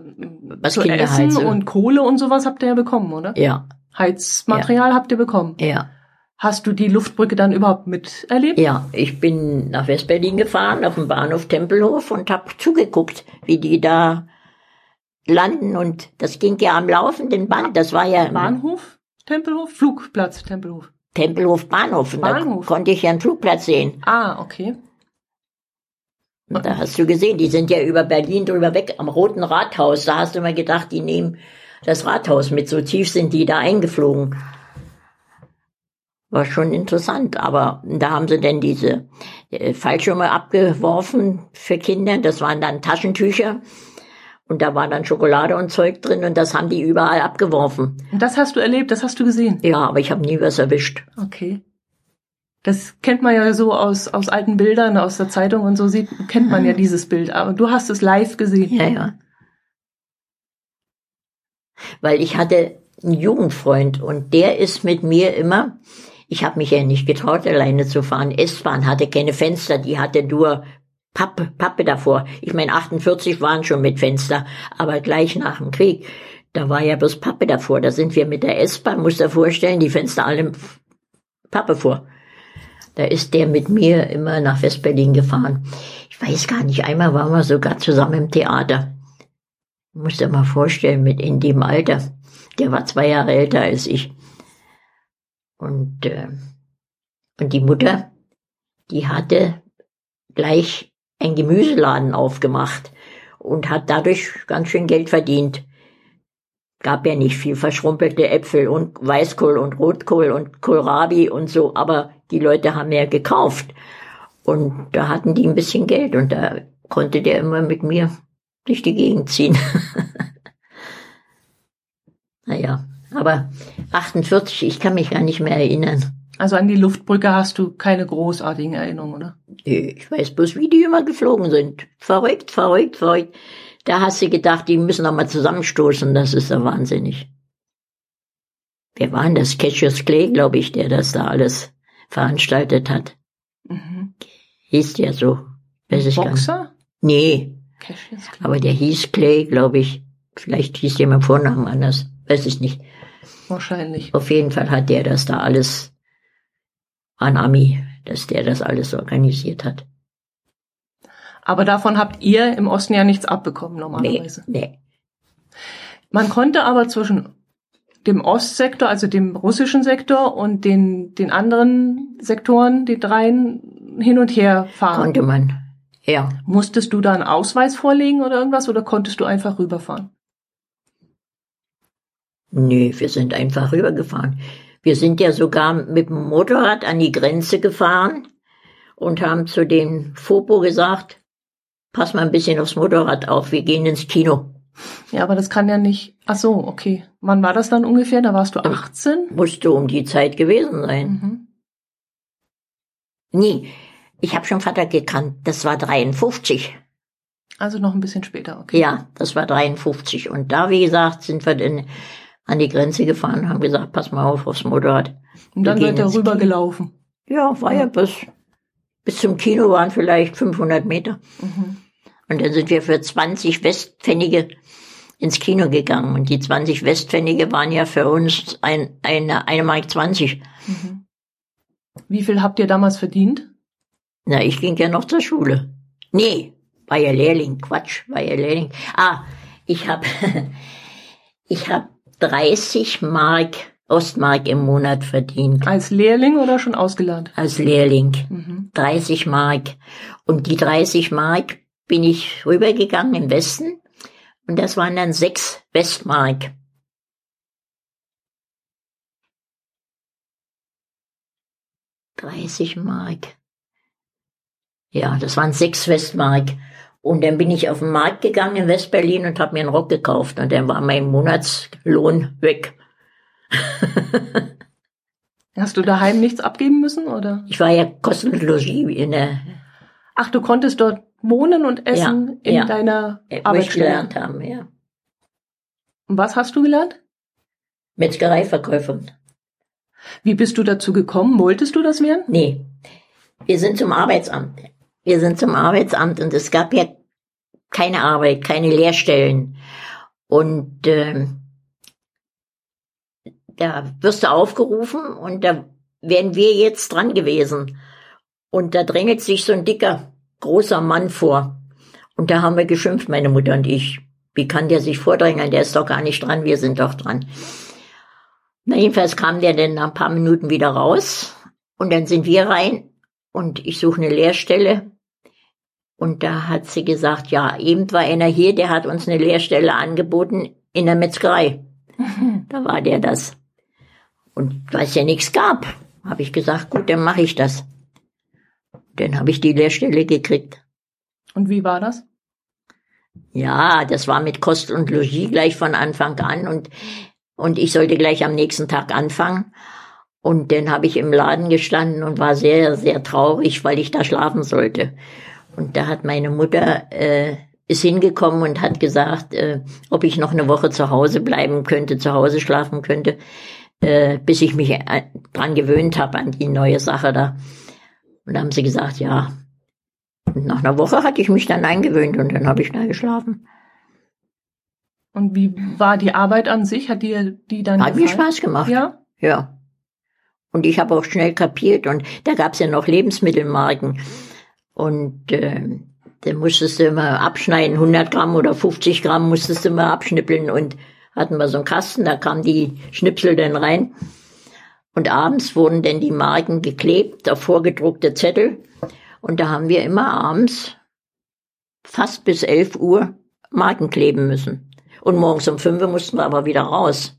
Was Essen halt so- und Kohle und sowas habt ihr ja bekommen, oder? ja, Heizmaterial habt ihr bekommen. ja. Hast du die Luftbrücke dann überhaupt miterlebt? Ja, ich bin nach Westberlin gefahren, auf dem Bahnhof Tempelhof und hab zugeguckt, wie die da landen und das ging ja am laufenden Band. Das war ja Bahnhof, Tempelhof, Flugplatz, Tempelhof. Tempelhof Bahnhof. Und Bahnhof. Da konnte ich ja einen Flugplatz sehen. Ah, okay. Und da hast du gesehen, die sind ja über Berlin drüber weg am Roten Rathaus. Da hast du mal gedacht, die nehmen das Rathaus mit. So tief sind die da eingeflogen. war schon interessant. Aber da haben sie dann diese äh, Fallschirme abgeworfen für Kinder. Das waren dann Taschentücher. Und da war dann Schokolade und Zeug drin und das haben die überall abgeworfen. Und das hast du erlebt, das hast du gesehen? Ja, aber ich habe nie was erwischt. Okay. Das kennt man ja so aus, aus alten Bildern, aus der Zeitung und so sieht, kennt man ja dieses Bild. Aber du hast es live gesehen. Ja, ja. Weil ich hatte einen Jugendfreund und der ist mit mir immer, ich habe mich ja nicht getraut, alleine zu fahren. S-Bahn hatte keine Fenster, die hatte nur Pappe, Pappe davor. Ich meine, 48 waren schon mit Fenster, aber gleich nach dem Krieg, da war ja bloß Pappe davor. Da sind wir mit der S-Bahn, muss dir vorstellen, die Fenster alle Pappe vor. Da ist der mit mir immer nach Westberlin gefahren. Ich weiß gar nicht, einmal waren wir sogar zusammen im Theater. Muss dir mal vorstellen, mit in dem Alter. Der war zwei Jahre älter als ich. Und, äh, und die Mutter, die hatte gleich ein Gemüseladen aufgemacht und hat dadurch ganz schön Geld verdient. Gab ja nicht viel verschrumpelte Äpfel und Weißkohl und Rotkohl und Kohlrabi und so, aber die Leute haben ja gekauft. Und da hatten die ein bisschen Geld und da konnte der immer mit mir durch die Gegend ziehen. naja, aber 48, ich kann mich gar nicht mehr erinnern. Also an die Luftbrücke hast du keine großartigen Erinnerungen, oder? Ich weiß bloß, wie die immer geflogen sind. Verrückt, verrückt, verrückt. Da hast du gedacht, die müssen noch mal zusammenstoßen. Das ist ja wahnsinnig. Wer war denn das? Cassius Clay, glaube ich, der das da alles veranstaltet hat. Mhm. Hieß der so. Weiß ich Boxer? Nee. Aber der hieß Clay, glaube ich. Vielleicht hieß der mit Vornamen anders. Weiß ich nicht. Wahrscheinlich. Auf jeden Fall hat der das da alles an Ami, dass der das alles organisiert hat. Aber davon habt ihr im Osten ja nichts abbekommen normalerweise. Nee, nee. Man konnte aber zwischen dem Ostsektor, also dem russischen Sektor und den, den anderen Sektoren, die dreien, hin und her fahren. Konnte man, ja. Musstest du da einen Ausweis vorlegen oder irgendwas oder konntest du einfach rüberfahren? Nee, wir sind einfach rübergefahren. Wir sind ja sogar mit dem Motorrad an die Grenze gefahren und haben zu den Fopo gesagt, pass mal ein bisschen aufs Motorrad auf, wir gehen ins Kino. Ja, aber das kann ja nicht. Ach so, okay. Wann war das dann ungefähr? Da warst du 18? Das musste um die Zeit gewesen sein. Mhm. Nee, ich habe schon Vater gekannt. Das war 53. Also noch ein bisschen später, okay. Ja, das war 53. Und da, wie gesagt, sind wir dann an die Grenze gefahren, haben gesagt, pass mal auf aufs Motorrad. Und dann seid ihr rübergelaufen. Ja, war ja bis, bis zum Kino waren vielleicht 500 Meter. Mhm. Und dann sind wir für 20 Westpfennige ins Kino gegangen. Und die 20 Westpfennige waren ja für uns ein, eine, eine Mark 20. Mhm. Wie viel habt ihr damals verdient? Na, ich ging ja noch zur Schule. Nee, war ja Lehrling. Quatsch, war ja Lehrling. Ah, ich hab, ich hab 30 Mark Ostmark im Monat verdient. Als Lehrling oder schon ausgelernt? Als Lehrling. Mhm. 30 Mark. Und die 30 Mark bin ich rübergegangen im Westen und das waren dann sechs Westmark. Dreißig Mark. Ja, das waren sechs Westmark. Und dann bin ich auf den Markt gegangen in Westberlin und habe mir einen Rock gekauft und dann war mein Monatslohn weg. Hast du daheim nichts abgeben müssen oder? Ich war ja kostenlos Logis in der. Ach, du konntest dort wohnen und essen ja, in ja. deiner Arbeitsstelle. gelernt haben, ja. Und was hast du gelernt? Metzgereiverkäuferin. Wie bist du dazu gekommen? Wolltest du das werden? Nee. Wir sind zum Arbeitsamt. Wir sind zum Arbeitsamt und es gab ja keine Arbeit, keine Lehrstellen. Und äh, da wirst du aufgerufen und da wären wir jetzt dran gewesen. Und da drängelt sich so ein dicker, großer Mann vor. Und da haben wir geschimpft, meine Mutter und ich. Wie kann der sich vordrängeln? Der ist doch gar nicht dran, wir sind doch dran. Na, jedenfalls kam der dann nach ein paar Minuten wieder raus. Und dann sind wir rein und ich suche eine Lehrstelle. Und da hat sie gesagt, ja, eben war einer hier, der hat uns eine Lehrstelle angeboten in der Metzgerei. Da war der das. Und weil es ja nichts gab. habe ich gesagt, gut, dann mache ich das. Dann habe ich die Lehrstelle gekriegt. Und wie war das? Ja, das war mit Kost und Logis gleich von Anfang an und, und ich sollte gleich am nächsten Tag anfangen. Und dann habe ich im Laden gestanden und war sehr, sehr traurig, weil ich da schlafen sollte. Und da hat meine Mutter äh, ist hingekommen und hat gesagt, äh, ob ich noch eine Woche zu Hause bleiben könnte, zu Hause schlafen könnte, äh, bis ich mich äh, dran gewöhnt habe an die neue Sache da. Und da haben sie gesagt, ja. Und nach einer Woche hatte ich mich dann eingewöhnt und dann habe ich da geschlafen. Und wie war die Arbeit an sich? Hat dir die dann Hat gefallen? mir Spaß gemacht. Ja? Ja. Und ich habe auch schnell kapiert und da gab's ja noch Lebensmittelmarken. Und äh, dann musstest du immer abschneiden, 100 Gramm oder 50 Gramm musstest du immer abschnippeln und hatten wir so einen Kasten, da kamen die Schnipsel dann rein. Und abends wurden dann die Marken geklebt auf vorgedruckte Zettel. Und da haben wir immer abends fast bis 11 Uhr Marken kleben müssen. Und morgens um 5 Uhr mussten wir aber wieder raus.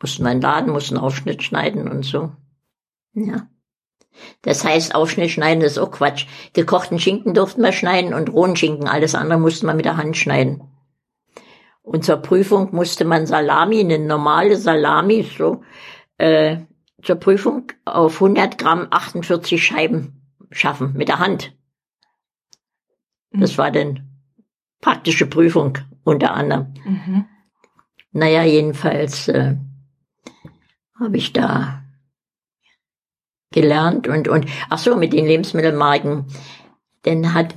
Mussten wir in den Laden, mussten Aufschnitt schneiden und so. Ja. Das heißt, Aufschnitt schneiden ist auch Quatsch. Gekochten Schinken durften wir schneiden und rohen Schinken. Alles andere mussten wir mit der Hand schneiden. Und zur Prüfung musste man Salami, eine normale Salami, so, äh, zur Prüfung auf 100 Gramm 48 Scheiben schaffen, mit der Hand. Das mhm. war dann praktische Prüfung unter anderem. Mhm. Naja, jedenfalls äh, habe ich da gelernt und, und, ach so, mit den Lebensmittelmarken. Denn hat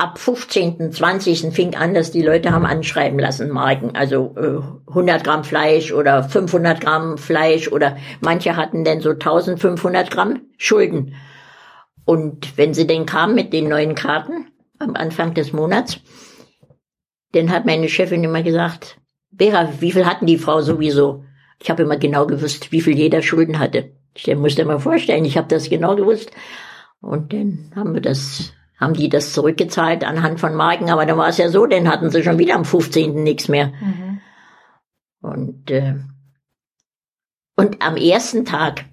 ab 15., 20. fing an, dass die Leute haben anschreiben lassen, Marken. Also äh, 100 Gramm Fleisch oder 500 Gramm Fleisch oder manche hatten denn so 1500 Gramm Schulden. Und wenn sie denn kamen mit den neuen Karten am Anfang des Monats, dann hat meine Chefin immer gesagt, Vera, wie viel hatten die Frau sowieso? Ich habe immer genau gewusst, wie viel jeder Schulden hatte. Ich musste mal vorstellen, ich habe das genau gewusst. Und dann haben wir das, haben die das zurückgezahlt anhand von Marken, aber dann war es ja so, dann hatten sie schon wieder am 15. nichts mehr. Mhm. Und, äh, und am ersten Tag,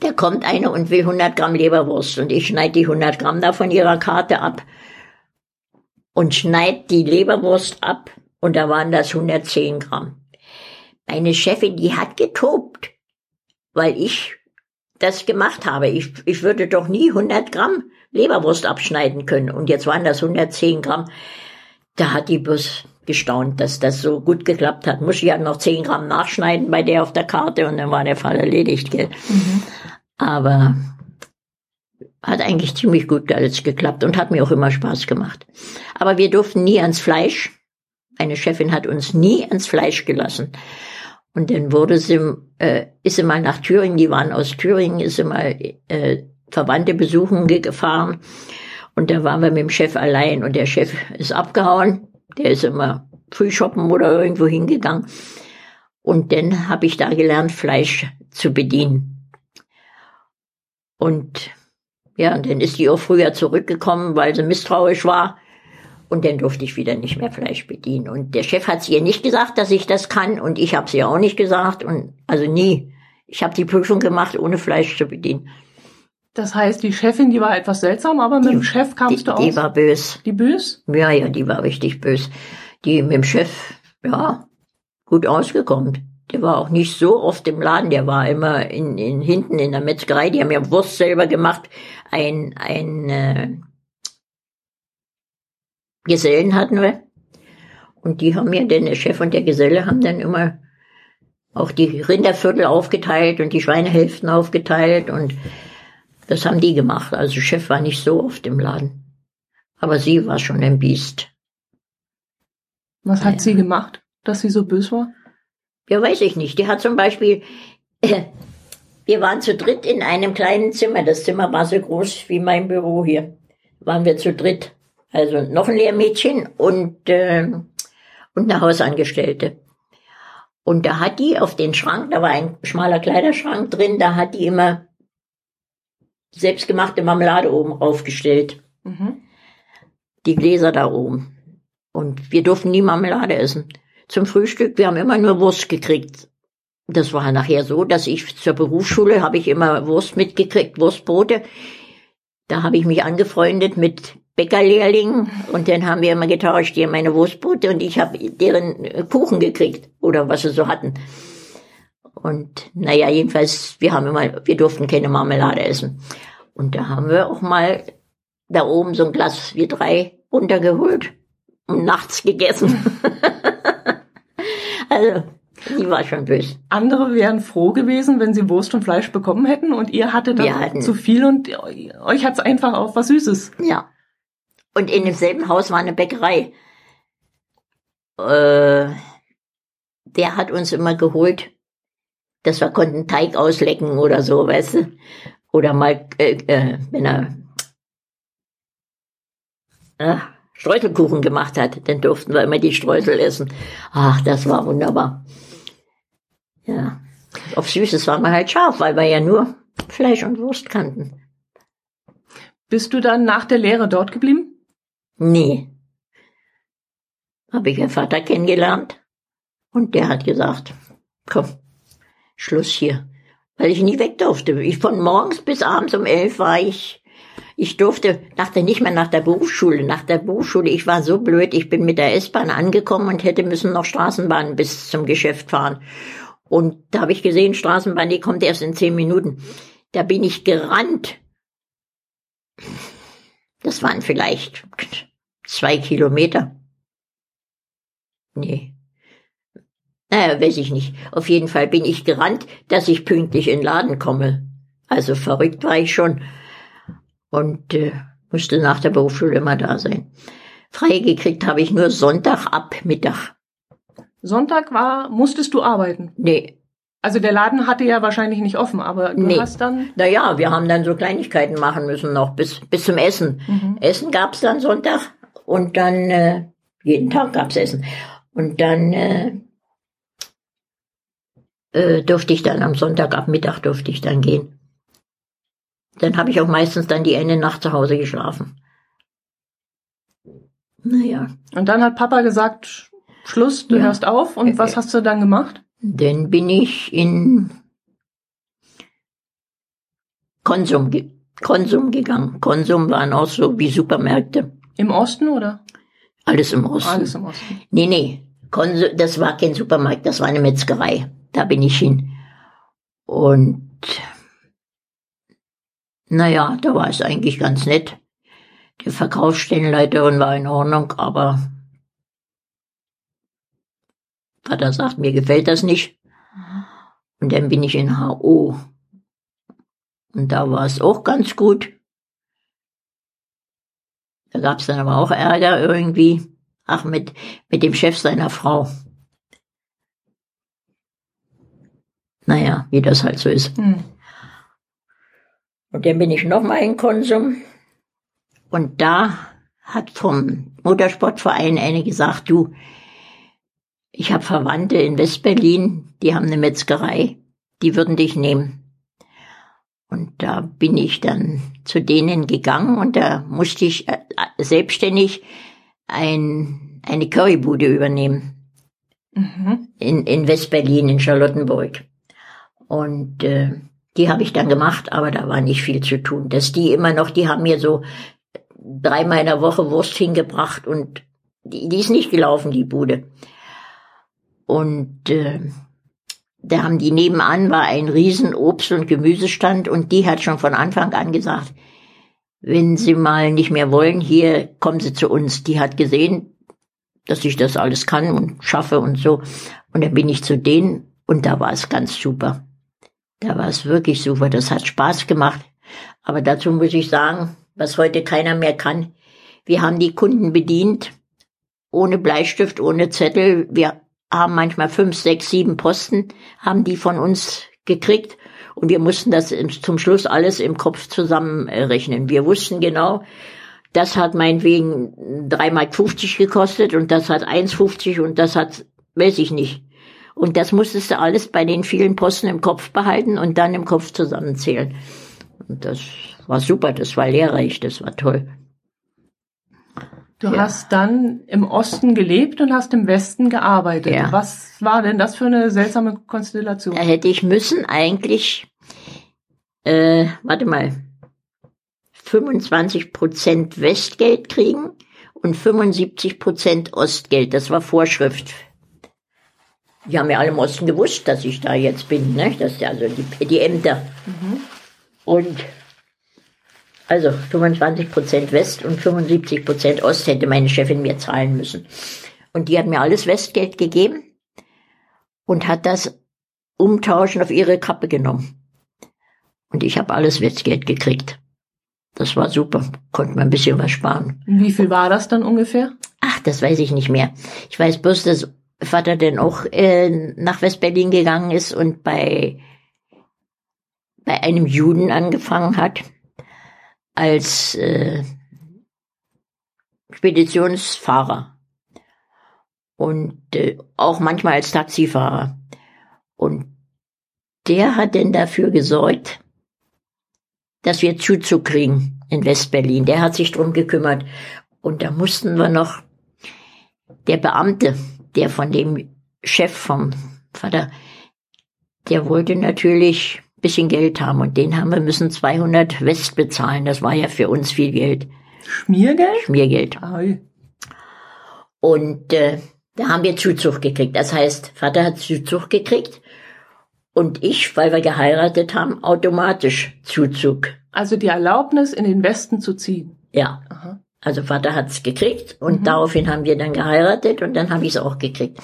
da kommt eine und will 100 Gramm Leberwurst und ich schneide die 100 Gramm da von ihrer Karte ab und schneide die Leberwurst ab und da waren das 110 Gramm. Meine Chefin, die hat getobt weil ich das gemacht habe. Ich, ich würde doch nie 100 Gramm Leberwurst abschneiden können. Und jetzt waren das 110 Gramm. Da hat die bloß gestaunt, dass das so gut geklappt hat. Muss ich ja noch 10 Gramm nachschneiden bei der auf der Karte und dann war der Fall erledigt. Gell? Mhm. Aber hat eigentlich ziemlich gut alles geklappt und hat mir auch immer Spaß gemacht. Aber wir durften nie ans Fleisch. Meine Chefin hat uns nie ans Fleisch gelassen. Und dann wurde sie, äh, ist sie mal nach Thüringen, die waren aus Thüringen, ist sie mal äh, Verwandte besuchen gefahren. Und da waren wir mit dem Chef allein und der Chef ist abgehauen. Der ist immer früh shoppen oder irgendwo hingegangen. Und dann habe ich da gelernt, Fleisch zu bedienen. Und ja, und dann ist die auch früher zurückgekommen, weil sie misstrauisch war. Und dann durfte ich wieder nicht mehr Fleisch bedienen. Und der Chef hat es ihr nicht gesagt, dass ich das kann. Und ich habe es ihr auch nicht gesagt. Und also nie. Ich habe die Prüfung gemacht, ohne Fleisch zu bedienen. Das heißt, die Chefin, die war etwas seltsam, aber mit die, dem Chef kamst die, du aus? Die war bös. Die bös? Ja, ja, die war richtig bös. Die mit dem Chef, ja, gut ausgekommen. Der war auch nicht so oft im Laden, der war immer in, in hinten in der Metzgerei, die haben ja Wurst selber gemacht. Ein, ein äh, Gesellen hatten wir. Und die haben mir, denn der Chef und der Geselle haben dann immer auch die Rinderviertel aufgeteilt und die Schweinehälften aufgeteilt und das haben die gemacht. Also Chef war nicht so oft im Laden. Aber sie war schon ein Biest. Was hat ja. sie gemacht, dass sie so bös war? Ja, weiß ich nicht. Die hat zum Beispiel, äh, wir waren zu dritt in einem kleinen Zimmer. Das Zimmer war so groß wie mein Büro hier. Waren wir zu dritt. Also noch ein Lehrmädchen und, äh, und eine Hausangestellte. Und da hat die auf den Schrank, da war ein schmaler Kleiderschrank drin, da hat die immer selbstgemachte Marmelade oben aufgestellt. Mhm. Die Gläser da oben. Und wir durften nie Marmelade essen. Zum Frühstück, wir haben immer nur Wurst gekriegt. das war nachher so, dass ich zur Berufsschule habe ich immer Wurst mitgekriegt, Wurstbrote. Da habe ich mich angefreundet mit Bäckerlehrlingen und dann haben wir immer getauscht, die meine Wurstbrote und ich habe deren Kuchen gekriegt oder was sie so hatten. Und naja, jedenfalls, wir haben immer, wir durften keine Marmelade essen. Und da haben wir auch mal da oben so ein Glas wie drei runtergeholt und nachts gegessen. also, die war schon böse. Andere wären froh gewesen, wenn sie Wurst und Fleisch bekommen hätten und ihr hattet dann zu viel und euch hat's einfach auf was Süßes. Ja. Und in demselben Haus war eine Bäckerei. Äh, der hat uns immer geholt, dass wir konnten Teig auslecken oder so, weißt du? Oder mal, äh, äh, wenn er äh, Streuselkuchen gemacht hat, dann durften wir immer die Streusel essen. Ach, das war wunderbar. Ja. Auf Süßes waren wir halt scharf, weil wir ja nur Fleisch und Wurst kannten. Bist du dann nach der Lehre dort geblieben? Nee. Habe ich einen Vater kennengelernt und der hat gesagt, komm, Schluss hier. Weil ich nie weg durfte. Ich von morgens bis abends um elf war ich, ich durfte, dachte nicht mehr nach der Berufsschule, nach der Berufsschule, ich war so blöd, ich bin mit der S-Bahn angekommen und hätte müssen noch Straßenbahn bis zum Geschäft fahren. Und da habe ich gesehen, Straßenbahn, die kommt erst in zehn Minuten. Da bin ich gerannt. Das waren vielleicht zwei Kilometer. Nee, naja, weiß ich nicht. Auf jeden Fall bin ich gerannt, dass ich pünktlich in den Laden komme. Also verrückt war ich schon. Und äh, musste nach der Berufsschule immer da sein. Freigekriegt habe ich nur Sonntag ab Mittag. Sonntag war, musstest du arbeiten? Nee. Also der Laden hatte ja wahrscheinlich nicht offen, aber du nee. hast dann. Naja, wir haben dann so Kleinigkeiten machen müssen noch bis, bis zum Essen. Mhm. Essen gab's dann Sonntag und dann äh, jeden Tag gab's Essen. Und dann äh, äh, durfte ich dann am Sonntag ab Mittag durfte ich dann gehen. Dann habe ich auch meistens dann die eine Nacht zu Hause geschlafen. Naja. Und dann hat Papa gesagt, Schluss, du ja. hörst auf. Und was hast du dann gemacht? Dann bin ich in Konsum, Konsum gegangen. Konsum waren auch so wie Supermärkte. Im Osten oder? Alles im Osten. Alles im Osten. Nee, nee. Konsum, das war kein Supermarkt, das war eine Metzgerei. Da bin ich hin. Und naja, da war es eigentlich ganz nett. Die Verkaufsstellenleiterin war in Ordnung, aber Vater sagt, mir gefällt das nicht. Und dann bin ich in HO. Und da war es auch ganz gut. Da gab es dann aber auch Ärger irgendwie. Ach, mit, mit dem Chef seiner Frau. Naja, wie das halt so ist. Hm. Und dann bin ich nochmal in Konsum. Und da hat vom Motorsportverein eine gesagt, du, ich habe Verwandte in Westberlin, die haben eine Metzgerei, die würden dich nehmen. Und da bin ich dann zu denen gegangen und da musste ich äh, selbstständig ein, eine Currybude übernehmen. Mhm. In, in Westberlin, in Charlottenburg. Und äh, die habe ich dann gemacht, aber da war nicht viel zu tun. Dass die immer noch, die haben mir so dreimal in der Woche Wurst hingebracht und die, die ist nicht gelaufen, die Bude. Und äh, da haben die nebenan war ein riesen Obst- und Gemüsestand und die hat schon von Anfang an gesagt, wenn Sie mal nicht mehr wollen, hier kommen Sie zu uns. Die hat gesehen, dass ich das alles kann und schaffe und so. Und dann bin ich zu denen und da war es ganz super. Da war es wirklich super. Das hat Spaß gemacht. Aber dazu muss ich sagen, was heute keiner mehr kann. Wir haben die Kunden bedient, ohne Bleistift, ohne Zettel. Wir haben manchmal fünf, sechs, sieben Posten, haben die von uns gekriegt. Und wir mussten das zum Schluss alles im Kopf zusammenrechnen. Wir wussten genau, das hat meinetwegen 3,50 Mark gekostet und das hat 1,50 und das hat, weiß ich nicht, und das musstest du alles bei den vielen Posten im Kopf behalten und dann im Kopf zusammenzählen. Und das war super, das war lehrreich, das war toll. Du Ja. hast dann im Osten gelebt und hast im Westen gearbeitet. Ja. Was war denn das für eine seltsame Konstellation? Da hätte ich müssen eigentlich, äh, warte mal, 25 Prozent Westgeld kriegen und 75 Prozent Ostgeld. Das war Vorschrift. Die haben ja alle im Osten gewusst, dass ich da jetzt bin, ne? Das ist ja also die, die Ämter. Und also 25 Prozent West und 75 Prozent Ost hätte meine Chefin mir zahlen müssen. Und die hat mir alles Westgeld gegeben und hat das umtauschen auf ihre Kappe genommen. Und ich habe alles Westgeld gekriegt. Das war super, konnte man ein bisschen was sparen. Wie viel war das dann ungefähr? Ach, das weiß ich nicht mehr. Ich weiß bloß, dass Vater dann auch äh, nach Westberlin gegangen ist und bei, bei einem Juden angefangen hat als äh, Speditionsfahrer und äh, auch manchmal als Taxifahrer. Und der hat denn dafür gesorgt, dass wir Zuzug kriegen in Westberlin. Der hat sich drum gekümmert. Und da mussten wir noch der Beamte, der von dem Chef vom Vater, der wollte natürlich bisschen Geld haben und den haben wir müssen 200 West bezahlen. Das war ja für uns viel Geld, Schmiergeld? Schmiergeld. Ei. Und äh, da haben wir Zuzug gekriegt. Das heißt, Vater hat Zuzug gekriegt und ich, weil wir geheiratet haben, automatisch Zuzug. Also die Erlaubnis, in den Westen zu ziehen. Ja. Aha. Also Vater hat's gekriegt und daraufhin haben wir dann geheiratet und dann habe ich es auch gekriegt.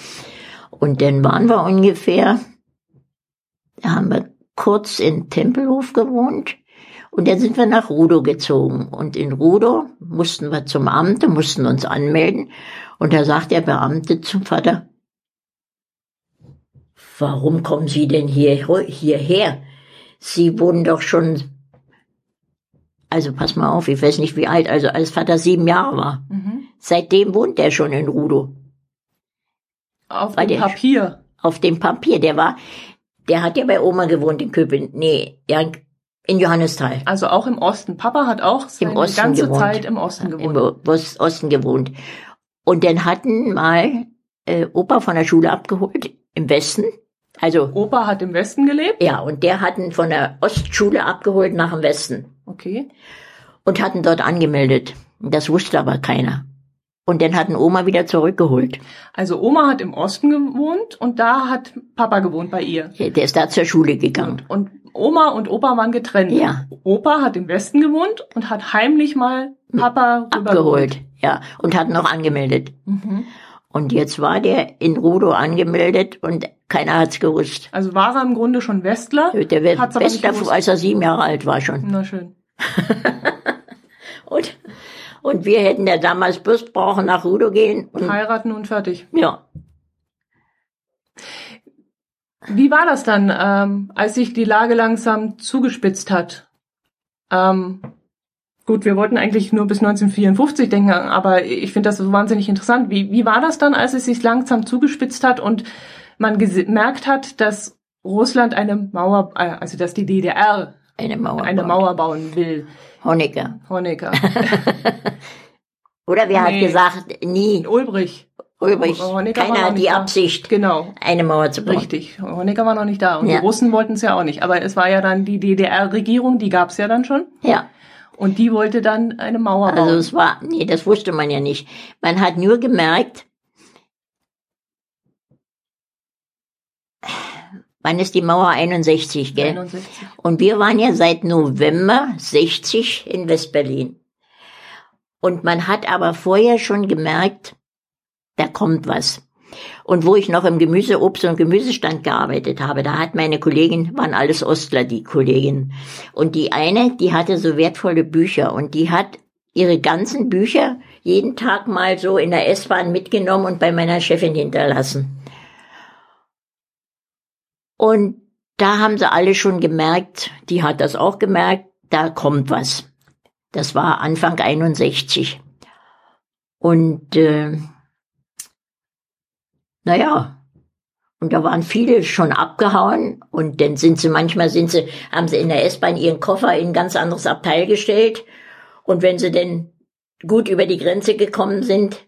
Und dann waren wir ungefähr, da haben wir kurz in Tempelhof gewohnt und dann sind wir nach Rudow gezogen. Und in Rudow mussten wir zum Amt, mussten uns anmelden und da sagt der Beamte zum Vater, warum kommen Sie denn hier, hierher? Sie wohnen doch schon, also pass mal auf, ich weiß nicht wie alt, also als Vater sieben Jahre war. Mhm. Seitdem wohnt er schon in Rudow. Auf Bei dem Papier. Auf dem Papier, der war, der hat ja bei Oma gewohnt in Köpenick, nee, ja, in Johannisthal. Also auch im Osten. Papa hat auch seine Osten ganze gewohnt. Zeit im Osten gewohnt. Im Ost- Osten gewohnt. Und dann hatten mal äh, Opa von der Schule abgeholt im Westen. Also, Opa hat im Westen gelebt. ja, und der hatten von der Ostschule abgeholt nach dem Westen Okay. und hatten dort angemeldet. Das wusste aber keiner. Und dann hatten Oma wieder zurückgeholt. Also Oma hat im Osten gewohnt und da hat Papa gewohnt bei ihr. Der ist da zur Schule gegangen. Und Oma und Opa waren getrennt. Ja. Opa hat im Westen gewohnt und hat heimlich mal Papa. Abgeholt, ja, und hat noch angemeldet. Mhm. Und jetzt war der in Rudow angemeldet und keiner hat's gewusst. Also war er im Grunde schon Westler. Der wird Hat's gewusst. als er sieben Jahre alt war schon. Na schön. Und, und wir hätten ja damals bloß brauchen nach Rudow gehen. Und, Heiraten und fertig. ja, Wie war das dann, ähm, als sich die Lage langsam zugespitzt hat? Ähm, gut, wir wollten eigentlich nur bis 1954 denken, aber ich finde das so wahnsinnig interessant. Wie, wie war das dann, als es sich langsam zugespitzt hat und man gemerkt hat, dass Russland eine Mauer, äh, also dass die DDR eine Mauer. eine bauen. Mauer bauen will? Honecker. Honecker. Oder wer Nee. hat gesagt, nie, Ulbrich. Ulbrich, Honecker keiner hat die da. Absicht, Genau. eine Mauer zu bauen. Richtig. Honecker war noch nicht da. Und Ja. die Russen wollten es ja auch nicht. Aber es war ja dann die DDR-Regierung, die gab es ja dann schon. Ja, Und die wollte dann eine Mauer bauen. also es war, nee, das wusste man ja nicht. Man hat nur gemerkt, wann ist die Mauer 61, gell? 61. Und wir waren ja seit November 60 in Westberlin. Und man hat aber vorher schon gemerkt, da kommt was. Und wo ich noch im Gemüse, Obst und Gemüsestand gearbeitet habe, da hat meine Kollegin, waren alles Ostler, die Kollegin. Und die eine, die hatte so wertvolle Bücher und die hat ihre ganzen Bücher jeden Tag mal so in der S-Bahn mitgenommen und bei meiner Chefin hinterlassen. Und da haben sie alle schon gemerkt, die hat das auch gemerkt, da kommt was. Das war Anfang 61. Und äh, naja, und da waren viele schon abgehauen und dann sind sie manchmal sind sie haben sie in der S-Bahn ihren Koffer in ein ganz anderes Abteil gestellt und wenn sie denn gut über die Grenze gekommen sind,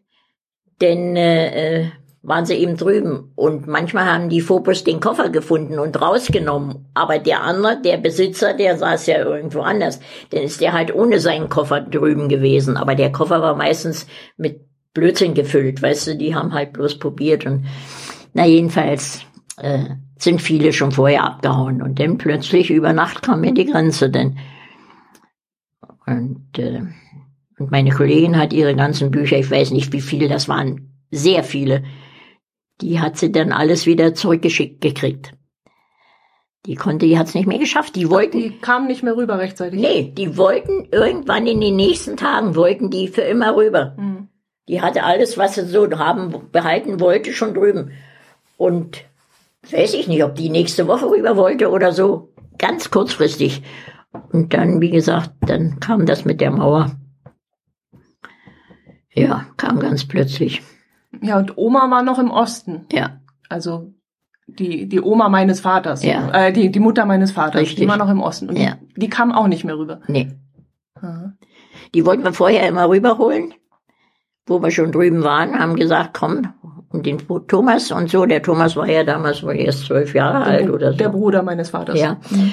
denn äh, äh, waren sie eben drüben. Und manchmal haben die Phobos den Koffer gefunden und rausgenommen. Aber der andere, der Besitzer, der saß ja irgendwo anders. Dann ist der halt ohne seinen Koffer drüben gewesen. Aber der Koffer war meistens mit Blödsinn gefüllt, weißt du, die haben halt bloß probiert und na jedenfalls äh, sind viele schon vorher abgehauen und dann plötzlich über Nacht kam mir die Grenze denn und äh, und meine Kollegin hat ihre ganzen Bücher, ich weiß nicht wie viele, das waren sehr viele, die hat sie dann alles wieder zurückgeschickt gekriegt. Die konnte, die hat's nicht mehr geschafft. Die wollten. Die kamen nicht mehr rüber rechtzeitig. Nee, die wollten irgendwann in den nächsten Tagen wollten die für immer rüber. Mhm. Die hatte alles, was sie so haben, behalten wollte, schon drüben. Und weiß ich nicht, ob die nächste Woche rüber wollte oder so. Ganz kurzfristig. Und dann, wie gesagt, dann kam das mit der Mauer. Ja, kam ganz plötzlich. Ja, und Oma war noch im Osten. Ja, Also die, die Oma meines Vaters. Ja. Äh, die, die Mutter meines Vaters. Richtig. Die war noch im Osten. Und Ja. die, die kam auch nicht mehr rüber. nee. Mhm. Die wollten wir vorher immer rüberholen, wo wir schon drüben waren, haben gesagt, komm, und den Thomas und so, der Thomas war ja damals wohl erst zwölf Jahre alt oder so. Der Bruder meines Vaters. Ja. Mhm.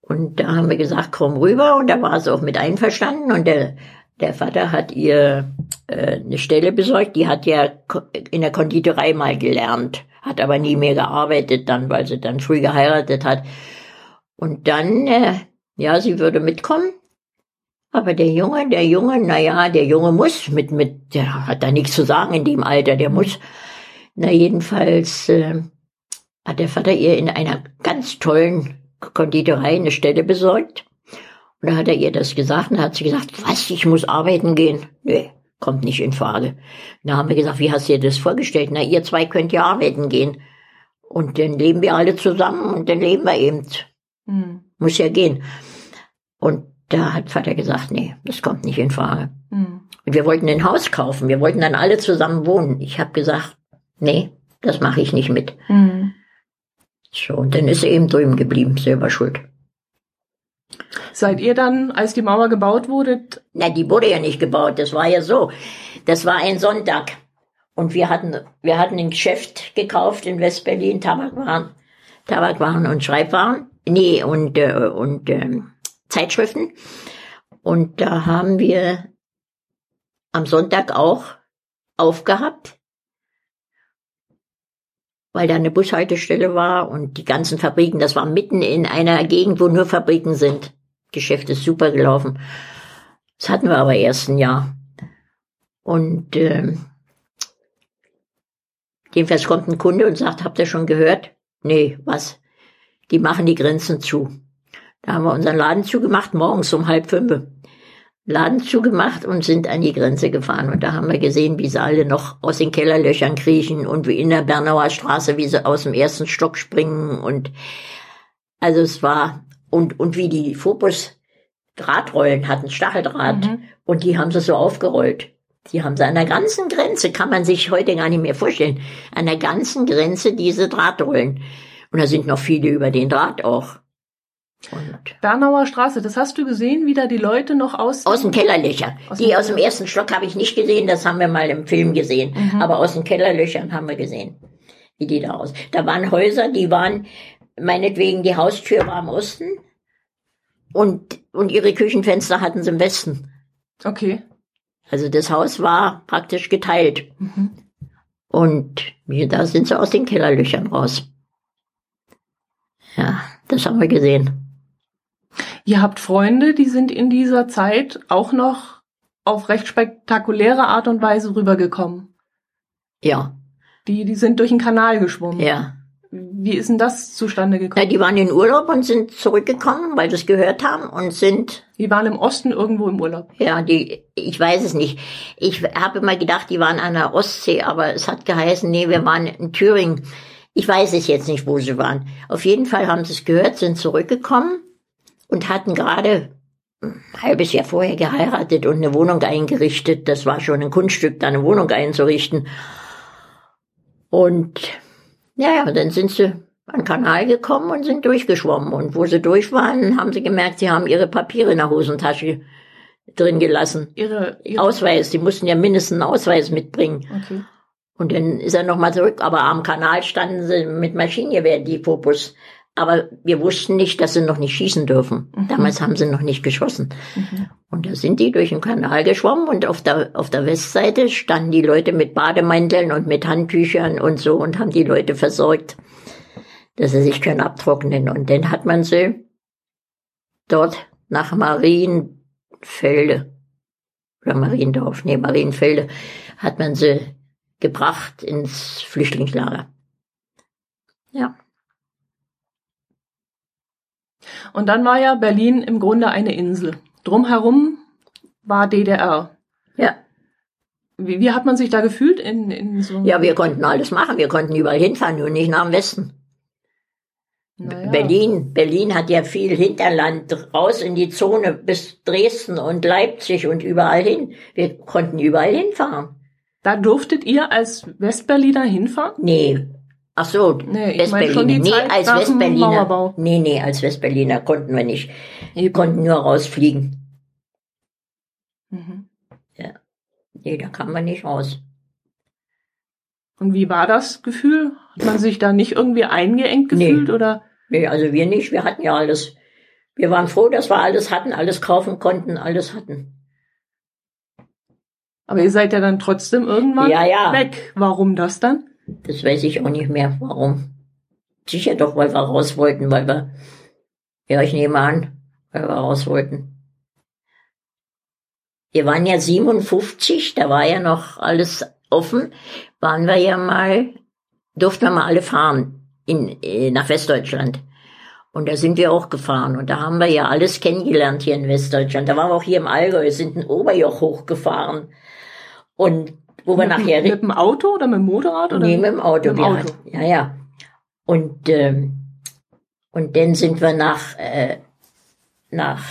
Und da haben wir gesagt, komm rüber und da war sie auch mit einverstanden und der, der Vater hat ihr äh, eine Stelle besorgt, die hat ja in der Konditorei mal gelernt, hat aber nie mehr gearbeitet dann, weil sie dann früh geheiratet hat. Und dann, äh, ja, sie würde mitkommen. Aber der Junge, der Junge, na ja, der Junge muss mit, mit, der hat da nichts zu sagen in dem Alter, der muss. Na, jedenfalls äh, hat der Vater ihr in einer ganz tollen Konditorei eine Stelle besorgt. Und da hat er ihr das gesagt und da hat sie gesagt, was, ich muss arbeiten gehen? Nee, kommt nicht in Frage. Da haben wir gesagt, wie hast du dir das vorgestellt? Na, ihr zwei könnt ja arbeiten gehen. Und dann leben wir alle zusammen und dann leben wir eben. Mhm. Muss ja gehen. Und da hat Vater gesagt, nee, das kommt nicht in Frage. Mhm. Und wir wollten ein Haus kaufen. Wir wollten dann alle zusammen wohnen. Ich habe gesagt, nee, das mache ich nicht mit. Mhm. So, und dann ist sie eben drüben geblieben, selber schuld. Seid ihr dann, als die Mauer gebaut wurde, Na, die wurde ja nicht gebaut. Das war ja so. Das war ein Sonntag. Und wir hatten, wir hatten ein Geschäft gekauft in Westberlin, Tabakwaren, Tabakwaren und Schreibwaren. Nee, und, äh, und ähm, Zeitschriften. Und da haben wir am Sonntag auch aufgehabt, weil da eine Bushaltestelle war und die ganzen Fabriken, das war mitten in einer Gegend, wo nur Fabriken sind. Geschäft ist super gelaufen. Das hatten wir aber erst ein Jahr. Und ähm, jedenfalls kommt ein Kunde und sagt, habt ihr schon gehört? Nee, was? Die machen die Grenzen zu. Da haben wir unseren Laden zugemacht, morgens um halb fünf. Laden zugemacht und sind an die Grenze gefahren. Und da haben wir gesehen, wie sie alle noch aus den Kellerlöchern kriechen und wie in der Bernauer Straße, wie sie aus dem ersten Stock springen. Und also es war, und, und wie die Phobos Drahtrollen hatten, Stacheldraht. Mhm. Und die haben sie so aufgerollt. Die haben sie an der ganzen Grenze, kann man sich heute gar nicht mehr vorstellen, an der ganzen Grenze diese Drahtrollen. Und da sind noch viele über den Draht auch. Und Bernauer Straße, das hast du gesehen, wie da die Leute noch aus... aus dem Kellerlöcher. Aus die dem aus dem ersten Stock habe ich nicht gesehen, das haben wir mal im Film gesehen. Mhm. Aber aus den Kellerlöchern haben wir gesehen, wie die da aus. Da waren Häuser, die waren, meinetwegen, die Haustür war im Osten und, und ihre Küchenfenster hatten sie im Westen. Okay. Also das Haus war praktisch geteilt. Mhm. Und da sind sie aus den Kellerlöchern raus. Ja, das haben wir gesehen. Ihr habt Freunde, die sind in dieser Zeit auch noch auf recht spektakuläre Art und Weise rübergekommen. Ja, Die, die sind durch den Kanal geschwommen. ja. Wie ist denn das zustande gekommen? die waren in Urlaub und sind zurückgekommen, weil sie es gehört haben und sind, Die waren im Osten irgendwo im Urlaub. ja, die, ich weiß es nicht. Ich habe immer gedacht, die waren an der Ostsee, aber es hat geheißen, nee, wir waren in Thüringen. Ich weiß es jetzt nicht, wo sie waren. Auf jeden Fall haben sie es gehört, sind zurückgekommen und hatten gerade ein halbes Jahr vorher geheiratet und eine Wohnung eingerichtet. Das war schon ein Kunststück, da eine Wohnung einzurichten. Und ja, ja, dann sind sie an den Kanal gekommen und sind durchgeschwommen. Und wo sie durch waren, haben sie gemerkt, sie haben ihre Papiere in der Hosentasche drin gelassen. Ihre, ihre Ausweis, die mussten ja mindestens einen Ausweis mitbringen. Okay. Und dann ist er nochmal zurück, aber am Kanal standen sie mit Maschinengewehr, die Popos. Aber wir wussten nicht, dass sie noch nicht schießen dürfen. Mhm. Damals haben sie noch nicht geschossen. Mhm. Und da sind die durch den Kanal geschwommen und auf der, auf der Westseite standen die Leute mit Bademänteln und mit Handtüchern und so und haben die Leute versorgt, dass sie sich können abtrocknen. Und dann hat man sie dort nach Marienfelde oder Mariendorf, nee, Marienfelde, hat man sie gebracht ins Flüchtlingslager. Ja. Und dann war ja Berlin im Grunde eine Insel. Drumherum war DDR. Ja. Wie, wie hat man sich da gefühlt in, in so Ja, wir konnten alles machen. Wir konnten überall hinfahren, nur nicht nach dem Westen. Naja. Berlin, Berlin hat ja viel Hinterland raus in die Zone bis Dresden und Leipzig und überall hin. Wir konnten überall hinfahren. Da durftet ihr als Westberliner hinfahren? Nee. Ach so, Nee, Westberliner. Nee, als Westberliner. Mauerbau. Nee, nee, als Westberliner konnten wir nicht. Wir konnten nur rausfliegen. Mhm. Nee, da kam man nicht raus. Und wie war das Gefühl? Hat man sich da nicht irgendwie eingeengt Nee. gefühlt oder? Nee, also wir nicht. Wir hatten ja alles. Wir waren froh, dass wir alles hatten, alles kaufen konnten, alles hatten. Aber ihr seid ja dann trotzdem irgendwann Ja, ja. weg. Warum das dann? Das weiß ich auch nicht mehr. Warum? Sicher doch, weil wir raus wollten, weil wir, ja, ich nehme an, weil wir raus wollten. Wir waren ja 57, da war ja noch alles offen, waren wir ja mal, durften wir mal alle fahren in, äh, nach Westdeutschland. Und da sind wir auch gefahren und da haben wir ja alles kennengelernt hier in Westdeutschland. Da waren wir auch hier im Allgäu, sind ein Oberjoch hochgefahren. Und wo wir mit, nachher mit dem Auto oder mit dem Motorrad? Oder? Nee, mit dem Auto. Mit dem Auto. hatten- Ja, ja. Und, ähm, und dann sind wir nach, äh, nach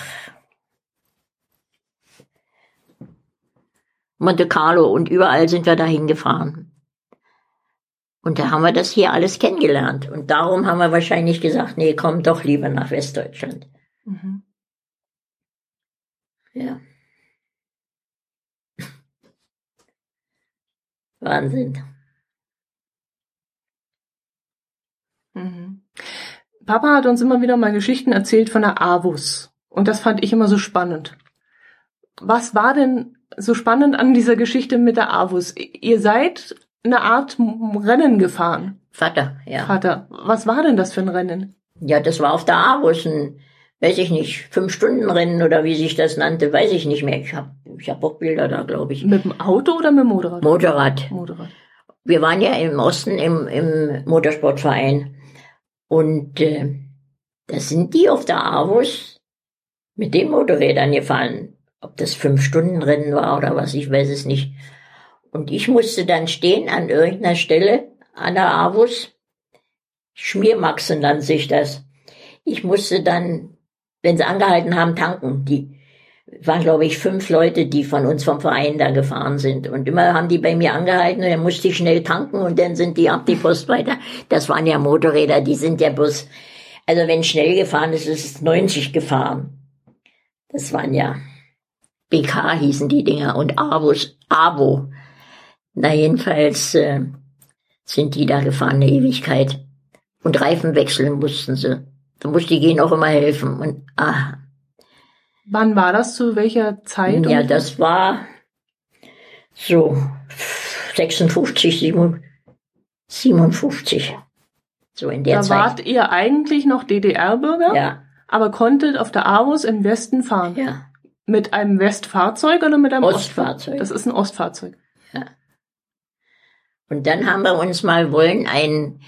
Monte Carlo und überall sind wir dahin gefahren. Und da haben wir das hier alles kennengelernt. Und darum haben wir wahrscheinlich gesagt, nee, komm doch lieber nach Westdeutschland. Mhm. Ja. Wahnsinn. Mhm. Papa hat uns immer wieder mal Geschichten erzählt von der Avus. Und das fand ich immer so spannend. Was war denn so spannend an dieser Geschichte mit der Avus? Ihr seid eine Art Rennen gefahren, Vater, ja. Vater. Was war denn das für ein Rennen? Ja, das war auf der Avus ein, weiß ich nicht, Fünf-Stunden-Rennen oder wie sich das nannte, weiß ich nicht mehr. Ich habe ich hab auch Bilder da, glaube ich. Mit dem Auto oder mit dem Motorrad? Motorrad. Motorrad. Wir waren ja im Osten im, im Motorsportverein. Und äh, da sind die auf der Avus mit den Motorrädern gefahren. Ob das Fünf-Stunden-Rennen war oder was, ich weiß es nicht. Und ich musste dann stehen an irgendeiner Stelle an der Avus. Schmiermaxen nannte sich das. Ich musste dann, wenn sie angehalten haben, tanken. Die waren, glaube ich, fünf Leute, die von uns vom Verein da gefahren sind. Und immer haben die bei mir angehalten und dann musste ich schnell tanken und dann sind die ab die Post weiter. Das waren ja Motorräder, die sind ja bloß, also wenn schnell gefahren ist, ist es 90 gefahren. Das waren ja BK hießen die Dinger und Avos, Avo. Na jedenfalls äh, sind die da gefahren eine Ewigkeit. Und Reifen wechseln mussten sie. Da musste ich ihnen auch immer helfen. Und ah, Wann war das? Zu welcher Zeit? ja, das war so 56, 57. So in der da Zeit. wart ihr eigentlich noch DDR-Bürger, Ja, aber konntet auf der Avus im Westen fahren. ja. Mit einem Westfahrzeug oder mit einem Ostfahrzeug. Das ist ein Ostfahrzeug. Und dann haben wir uns mal wollen ein,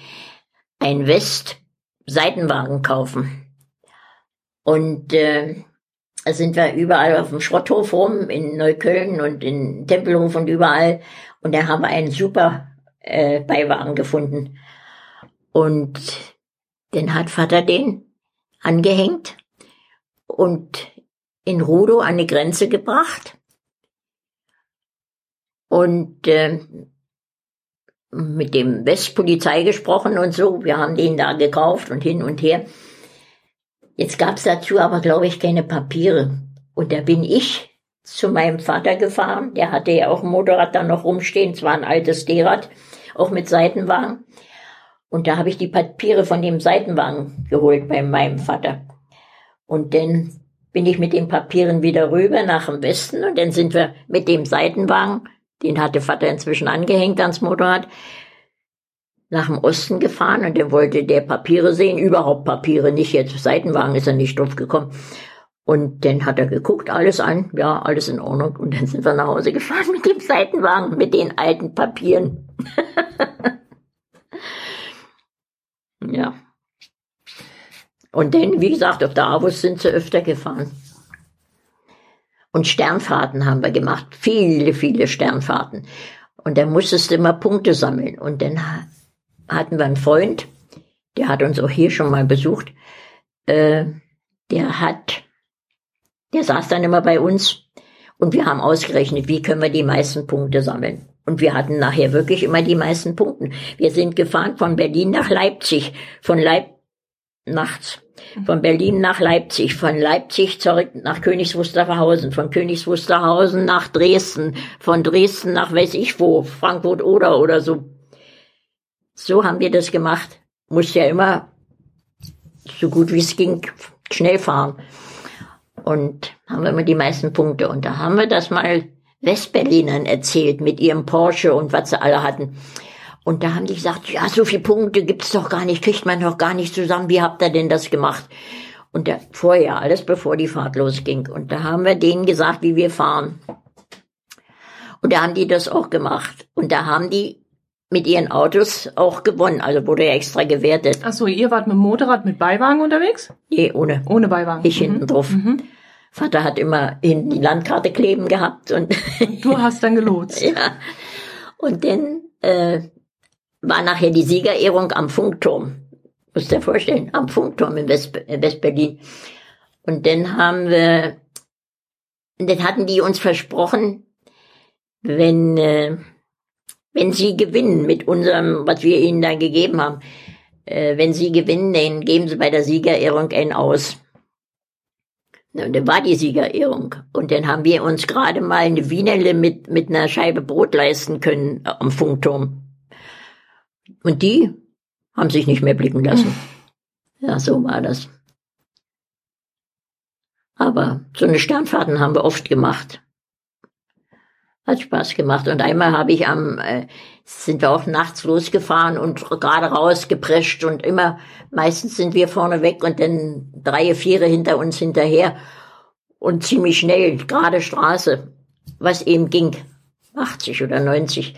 ein West-Seitenwagen kaufen. Und äh, da sind wir überall auf dem Schrotthof rum, in Neukölln und in Tempelhof und überall. Und da haben wir einen super äh, Beiwagen gefunden. Und dann hat Vater den angehängt und in Rudow an die Grenze gebracht. Und äh, mit dem Westpolizei gesprochen und so. Wir haben den da gekauft und hin und her. Jetzt gab's dazu aber, glaube ich, keine Papiere. Und da bin ich zu meinem Vater gefahren. Der hatte ja auch ein Motorrad da noch rumstehen. Es war ein altes D-Rad, auch mit Seitenwagen. Und da habe ich die Papiere von dem Seitenwagen geholt bei meinem Vater. Und dann bin ich mit den Papieren wieder rüber nach dem Westen und dann sind wir mit dem Seitenwagen, den hatte Vater inzwischen angehängt ans Motorrad, nach dem Osten gefahren und dann wollte der Papiere sehen, überhaupt Papiere, nicht jetzt Seitenwagen ist er nicht drauf gekommen. Und dann hat er geguckt, alles an, ja, alles in Ordnung. Und dann sind wir nach Hause gefahren mit dem Seitenwagen, mit den alten Papieren. ja. Und dann, wie gesagt, auf der Avus sind sie öfter gefahren. Und Sternfahrten haben wir gemacht. Viele, viele Sternfahrten. Und dann musstest du immer Punkte sammeln. Und dann hatten wir einen Freund, der hat uns auch hier schon mal besucht. Äh, der hat, der saß dann immer bei uns und wir haben ausgerechnet, wie können wir die meisten Punkte sammeln. Und wir hatten nachher wirklich immer die meisten Punkte. Wir sind gefahren von Berlin nach Leipzig, von Leip nachts, von Berlin nach Leipzig, von Leipzig zurück nach Königs Wusterhausen, von Königs Wusterhausen nach Dresden, von Dresden nach weiß ich wo, Frankfurt oder oder so. So haben wir das gemacht. Muss ja immer so gut wie es ging schnell fahren. Und haben wir immer die meisten Punkte. Und da haben wir das mal Westberlinern erzählt mit ihrem Porsche und was sie alle hatten. Und da haben die gesagt, ja, so viele Punkte gibt's doch gar nicht, kriegt man doch gar nicht zusammen. Wie habt ihr denn das gemacht? Und da, vorher, alles bevor die Fahrt losging. Und da haben wir denen gesagt, wie wir fahren. Und da haben die das auch gemacht. Und da haben die mit ihren Autos auch gewonnen. Also wurde ja extra gewertet. Ach so, ihr wart mit dem Motorrad mit Beiwagen unterwegs? Nee, ohne. Ohne Beiwagen. Ich mhm. hinten drauf. Mhm. Vater hat immer hinten die Landkarte kleben gehabt und du hast dann gelotst. ja. Und dann äh, war nachher die Siegerehrung am Funkturm. Musst dir vorstellen, am Funkturm in West, Westberlin. Und dann haben wir, dann hatten die uns versprochen, wenn äh, wenn Sie gewinnen mit unserem, was wir Ihnen da gegeben haben, äh, wenn Sie gewinnen, dann geben Sie bei der Siegerehrung ein aus. Und dann war die Siegerehrung. Und dann haben wir uns gerade mal eine Wienerle mit, mit einer Scheibe Brot leisten können am Funkturm. Und die haben sich nicht mehr blicken lassen. Ja, so war das. Aber so eine Sternfahrten haben wir oft gemacht. Hat Spaß gemacht. Und einmal habe ich am, äh, sind wir auch nachts losgefahren und gerade rausgeprescht und immer, meistens sind wir vorne weg und dann drei, vier hinter uns hinterher und ziemlich schnell, gerade Straße, was eben ging, 80 oder 90.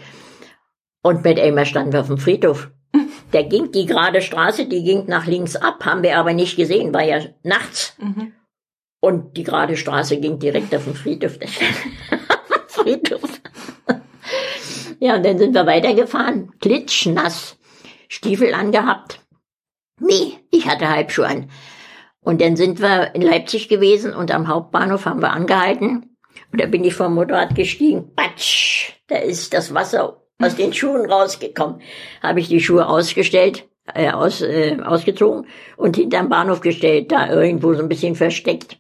Und mit einmal standen wir auf dem Friedhof. Der ging die gerade Straße, die ging nach links ab, haben wir aber nicht gesehen, war ja nachts. Mhm. Und die gerade Straße ging direkt auf den Friedhof. Friedhof. ja, und dann sind wir weitergefahren. Klitschnass. Stiefel angehabt. Nee, ich hatte Halbschuhe an. Und dann sind wir in Leipzig gewesen und am Hauptbahnhof haben wir angehalten. Und da bin ich vom Motorrad gestiegen. Patsch! Da ist das Wasser aus den Schuhen rausgekommen. Habe ich die Schuhe ausgestellt, äh, aus, äh, ausgezogen und hinterm Bahnhof gestellt, da irgendwo so ein bisschen versteckt.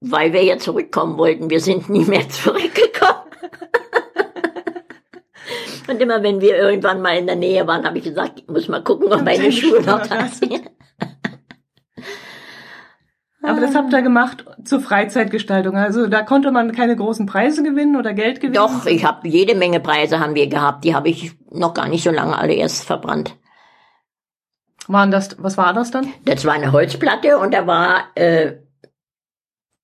Weil wir ja zurückkommen wollten. Wir sind nie mehr zurückgekommen. Und immer wenn wir irgendwann mal in der Nähe waren, habe ich gesagt, ich muss mal gucken, ob meine Schuhe noch da sind. Aber das habt ihr gemacht zur Freizeitgestaltung. Also da konnte man keine großen Preise gewinnen oder Geld gewinnen. Doch, ich habe jede Menge Preise haben wir gehabt. Die habe ich noch gar nicht so lange alle erst verbrannt. Waren das, was war das dann? Das war eine Holzplatte und da war äh,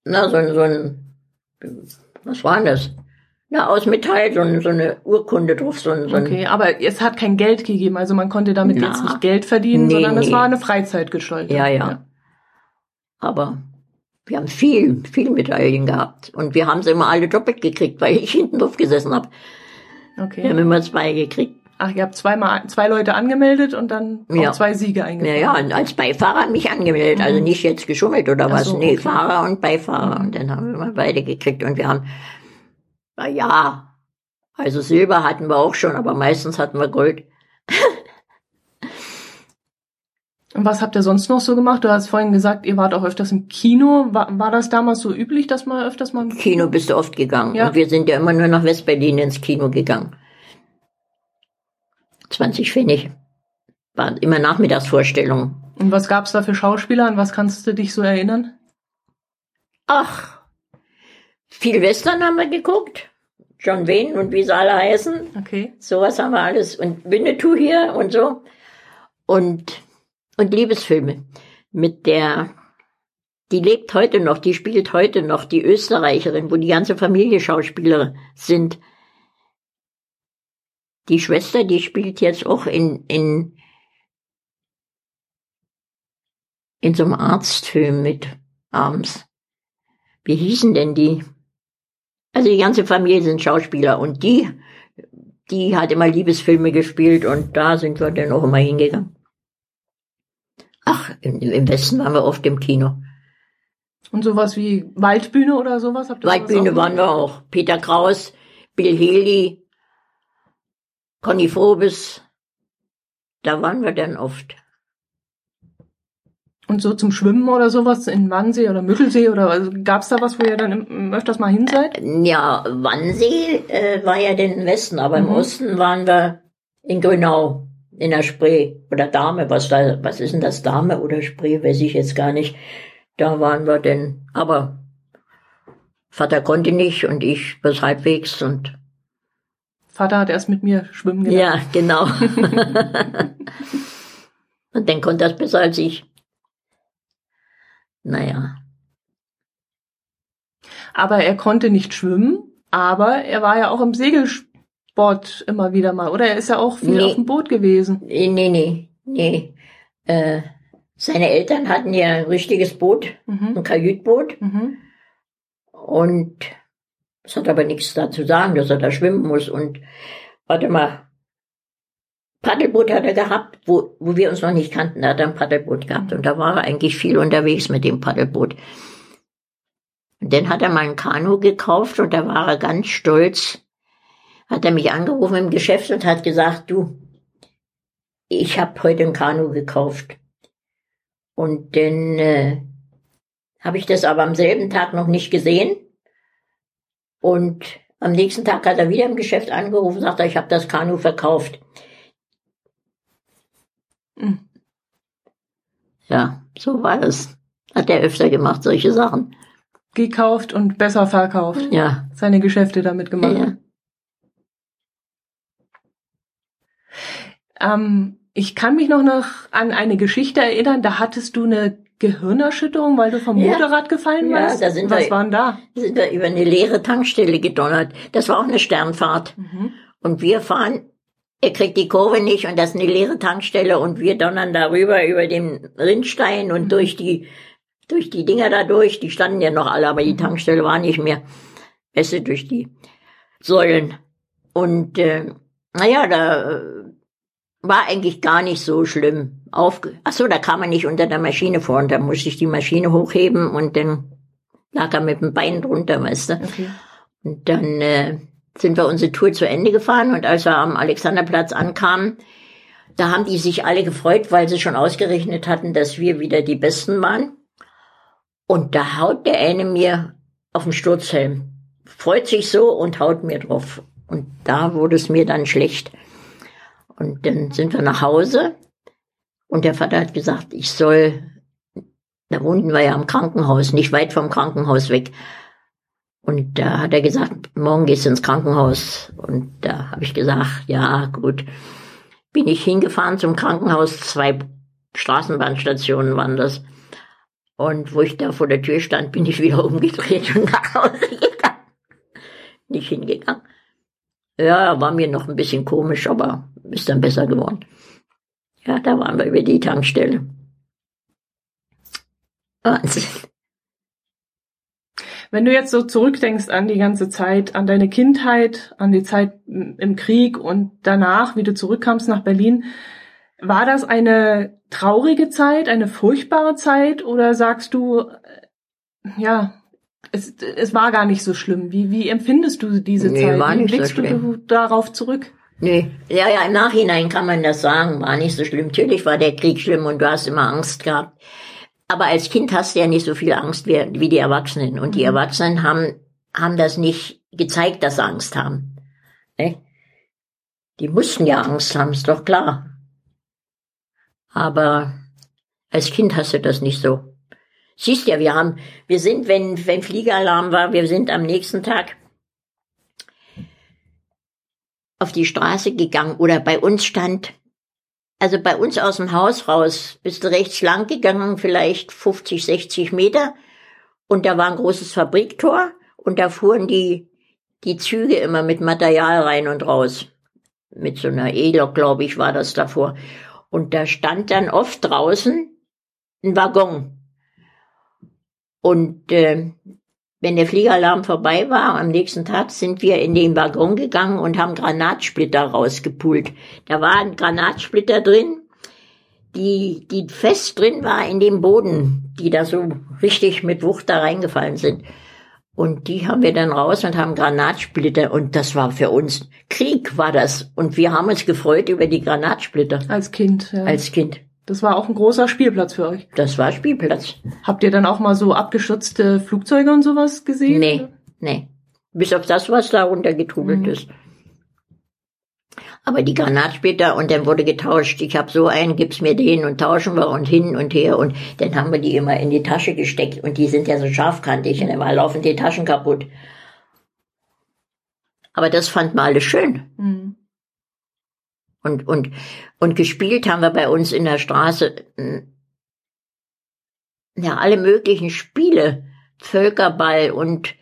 na, so, so ein, was war das? Na, aus Metall, so, so eine Urkunde drauf. So, so okay, aber es hat kein Geld gegeben, also man konnte damit Na, jetzt nicht Geld verdienen, nee, sondern nee. es war eine Freizeitgestaltung. Ja, ja, ja. Aber wir haben viel, viel Medaillen gehabt. Und wir haben sie immer alle doppelt gekriegt, weil ich hinten drauf gesessen habe. Okay. Wir haben immer zwei gekriegt. Ach, ihr habt zweimal zwei Leute angemeldet und dann ja. zwei Siege eingefahren. Ja, ja, als Beifahrer mich angemeldet, also mhm. also nicht jetzt geschummelt oder was. So, nee, okay. Fahrer und Beifahrer. Und dann haben wir mal beide gekriegt und wir haben na ja, also Silber hatten wir auch schon, aber meistens hatten wir Gold. Und was habt ihr sonst noch so gemacht? Du hast vorhin gesagt, ihr wart auch öfters im Kino. War, war das damals so üblich, dass man öfters mal im Kino? Kino bist du oft gegangen. Ja. Und wir sind ja immer nur nach Westberlin ins Kino gegangen. 20 Pfennig. War immer Nachmittagsvorstellung. Und was gab's da für Schauspieler? An was kannst du dich so erinnern? Ach, viel Western haben wir geguckt. John Wayne und wie sie alle heißen. Okay. Sowas haben wir alles. Und Winnetou hier und so. Und, und Liebesfilme. Mit der, die lebt heute noch, die spielt heute noch, die Österreicherin, wo die ganze Familie Schauspieler sind. Die Schwester, die spielt jetzt auch in, in, in so einem Arztfilm mit abends. Wie hießen denn die? Also die ganze Familie sind Schauspieler und die, die hat immer Liebesfilme gespielt und da sind wir dann auch immer hingegangen. Ach, im, im Westen waren wir oft im Kino. Und sowas wie Waldbühne oder sowas? Habt ihr Waldbühne waren wir auch. Peter Kraus, Bill Haley, Conny Frobes. Da waren wir dann oft. Und so zum Schwimmen oder sowas in Wannsee oder Müggelsee oder also gab's da was, wo ihr dann im- öfters mal hin seid? Ja, Wannsee äh, war ja den Westen, aber im Mhm. Osten waren wir in Grünau, in der Spree oder Dahme, was da, was ist denn das, Dahme oder Spree, weiß ich jetzt gar nicht. Da waren wir denn, aber Vater konnte nicht und ich bis halbwegs und Vater hat erst mit mir schwimmen gelernt. ja, genau. und dann konnte das besser als ich. Naja, Aber er konnte nicht schwimmen, aber er war ja auch im Segelsport immer wieder mal, oder? Er ist ja auch viel Nee. auf dem Boot gewesen. nee, nee, nee, nee. Äh, seine Eltern hatten ja ein richtiges Boot, Mhm. ein Kajütboot. Mhm. Und es hat aber nichts dazu sagen, dass er da schwimmen muss. Und warte mal, Paddelboot hat er gehabt, wo, wo wir uns noch nicht kannten. Da hat er ein Paddelboot gehabt. Und da war er eigentlich viel unterwegs mit dem Paddelboot. Und dann hat er mal ein Kanu gekauft und da war er ganz stolz. Hat er mich angerufen im Geschäft und hat gesagt, du, ich habe heute ein Kanu gekauft. Und dann äh, habe ich das aber am selben Tag noch nicht gesehen. Und am nächsten Tag hat er wieder im Geschäft angerufen, sagt er, ich habe das Kanu verkauft. Mhm. Ja, so war das. Hat er öfter gemacht, solche Sachen. Gekauft und besser verkauft. Ja, Seine Geschäfte damit ja, gemacht. ja. Ähm, ich kann mich noch nach, an eine Geschichte erinnern, da hattest du eine Gehirnerschütterung, weil du vom Ja. Motorrad gefallen Ja, warst. da sind Was wir- waren da? sind wir über eine leere Tankstelle gedonnert. Das war auch eine Sternfahrt. Mhm. Und wir fahren, er kriegt die Kurve nicht und das ist eine leere Tankstelle und wir donnern darüber über den Rindstein und durch die, durch die Dinger da durch. Die standen ja noch alle, aber die Tankstelle war nicht mehr. Du, durch die Säulen. Und, äh, naja, da äh, war eigentlich gar nicht so schlimm. Aufge Ach so, da kam er nicht unter der Maschine vor und da musste ich die Maschine hochheben und dann lag er mit dem Bein drunter, weißt du. Okay. Und dann äh, sind wir unsere Tour zu Ende gefahren und als wir am Alexanderplatz ankamen, da haben die sich alle gefreut, weil sie schon ausgerechnet hatten, dass wir wieder die Besten waren. Und da haut der eine mir auf den Sturzhelm. Freut sich so und haut mir drauf. Und da wurde es mir dann schlecht. Und dann sind wir nach Hause und der Vater hat gesagt, ich soll, da wohnten wir ja am Krankenhaus, nicht weit vom Krankenhaus weg. Und da hat er gesagt, morgen gehst du ins Krankenhaus. Und da habe ich gesagt, ja, gut. Bin ich hingefahren zum Krankenhaus, zwei Straßenbahnstationen waren das. Und wo ich da vor der Tür stand, bin ich wieder umgedreht und nach Hause gegangen. Nicht hingegangen. Ja, war mir noch ein bisschen komisch, aber ist dann besser geworden. Ja, da waren wir über die Tankstelle. Wahnsinn. Wenn du jetzt so zurückdenkst an die ganze Zeit, an deine Kindheit, an die Zeit im Krieg und danach, wie du zurückkamst nach Berlin, war das eine traurige Zeit, eine furchtbare Zeit oder sagst du, äh, ja, es, es war gar nicht so schlimm? Wie, wie empfindest du diese Nee, Zeit? war wie nicht so blickst du schlimm. darauf zurück? Nee, ja, ja, im Nachhinein kann man das sagen, war nicht so schlimm. Natürlich war der Krieg schlimm und du hast immer Angst gehabt. Aber als Kind hast du ja nicht so viel Angst wie, wie die Erwachsenen. Und die mhm. Erwachsenen haben, haben das nicht gezeigt, dass sie Angst haben. Ne? Die mussten ja Angst haben, ist doch klar. Aber als Kind hast du das nicht so. Siehst ja, wir haben, wir sind, wenn, wenn Fliegeralarm war, wir sind am nächsten Tag auf die Straße gegangen oder bei uns stand, also bei uns aus dem Haus raus, bist du rechts lang gegangen, vielleicht 50, 60 Meter und da war ein großes Fabriktor und da fuhren die, die Züge immer mit Material rein und raus. Mit so einer E-Lok, glaube ich, war das davor. Und da stand dann oft draußen ein Waggon. Und äh, wenn der Fliegeralarm vorbei war, am nächsten Tag sind wir in den Waggon gegangen und haben Granatsplitter rausgepult. Da waren Granatsplitter drin, die, die fest drin war in dem Boden, die da so richtig mit Wucht da reingefallen sind. Und die haben wir dann raus und haben Granatsplitter und das war für uns Krieg war das. Und wir haben uns gefreut über die Granatsplitter. Als Kind, ja. Als Kind. Das war auch ein großer Spielplatz für euch. Das war Spielplatz. Habt ihr dann auch mal so abgeschützte Flugzeuge und sowas gesehen? Nee, nee. Bis auf das, was da runtergetrubelt mhm. ist. Aber die Granatsplitter und dann wurde getauscht. Ich habe so einen, gib's mir den und tauschen wir und hin und her und dann haben wir die immer in die Tasche gesteckt und die sind ja so scharfkantig und dann war laufen die Taschen kaputt. Aber das fand man alles schön. Mhm. Und, und, und gespielt haben wir bei uns in der Straße, hm, ja, alle möglichen Spiele. Völkerball und,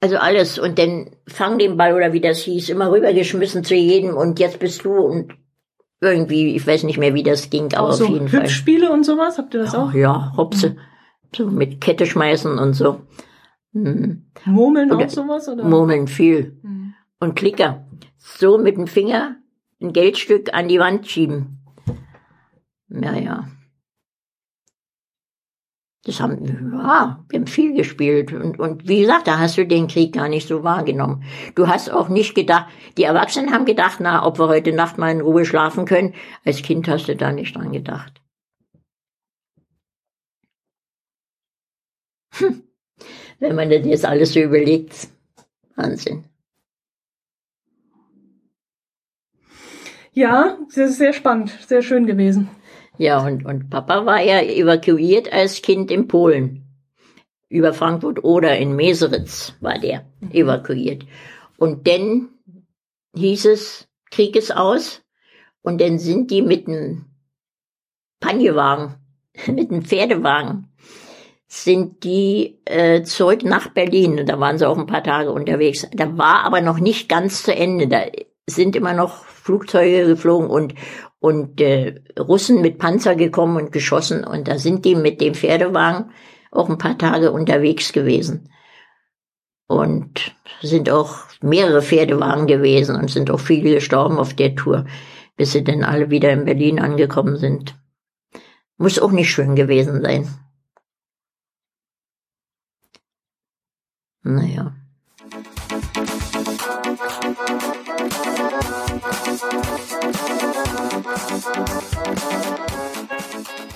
also alles. Und dann fang den Ball oder wie das hieß, immer rübergeschmissen zu jedem und jetzt bist du und irgendwie, ich weiß nicht mehr, wie das ging, aber auch auf jeden Fall. Spiele und sowas, habt ihr das ja, auch? Ja, Hopse. Mhm. So mit Kette schmeißen und so. Mhm. Murmeln oder auch sowas? Oder? Murmeln viel. Mhm. Und Klicker so mit dem Finger ein Geldstück an die Wand schieben. Ja, ja. Das haben, ja, wir haben viel gespielt. Und, und wie gesagt, da hast du den Krieg gar nicht so wahrgenommen. Du hast auch nicht gedacht, die Erwachsenen haben gedacht, na, ob wir heute Nacht mal in Ruhe schlafen können. Als Kind hast du da nicht dran gedacht. Hm. Wenn man das jetzt alles so überlegt. Wahnsinn. Ja, das ist sehr spannend, sehr schön gewesen. Ja, und, und Papa war ja evakuiert als Kind in Polen. Über Frankfurt oder in Meseritz war der mhm. evakuiert. Und dann hieß es, Krieg ist aus. Und dann sind die mit einem Panjewagen, mit einem Pferdewagen, sind die äh, zurück nach Berlin. Und da waren sie auch ein paar Tage unterwegs. Da war aber noch nicht ganz zu Ende. Da sind immer noch Flugzeuge geflogen und und äh, Russen mit Panzer gekommen und geschossen und da sind die mit dem Pferdewagen auch ein paar Tage unterwegs gewesen und sind auch mehrere Pferdewagen gewesen und sind auch viele gestorben auf der Tour, bis sie dann alle wieder in Berlin angekommen sind. Muss auch nicht schön gewesen sein. Naja. フフフフフ。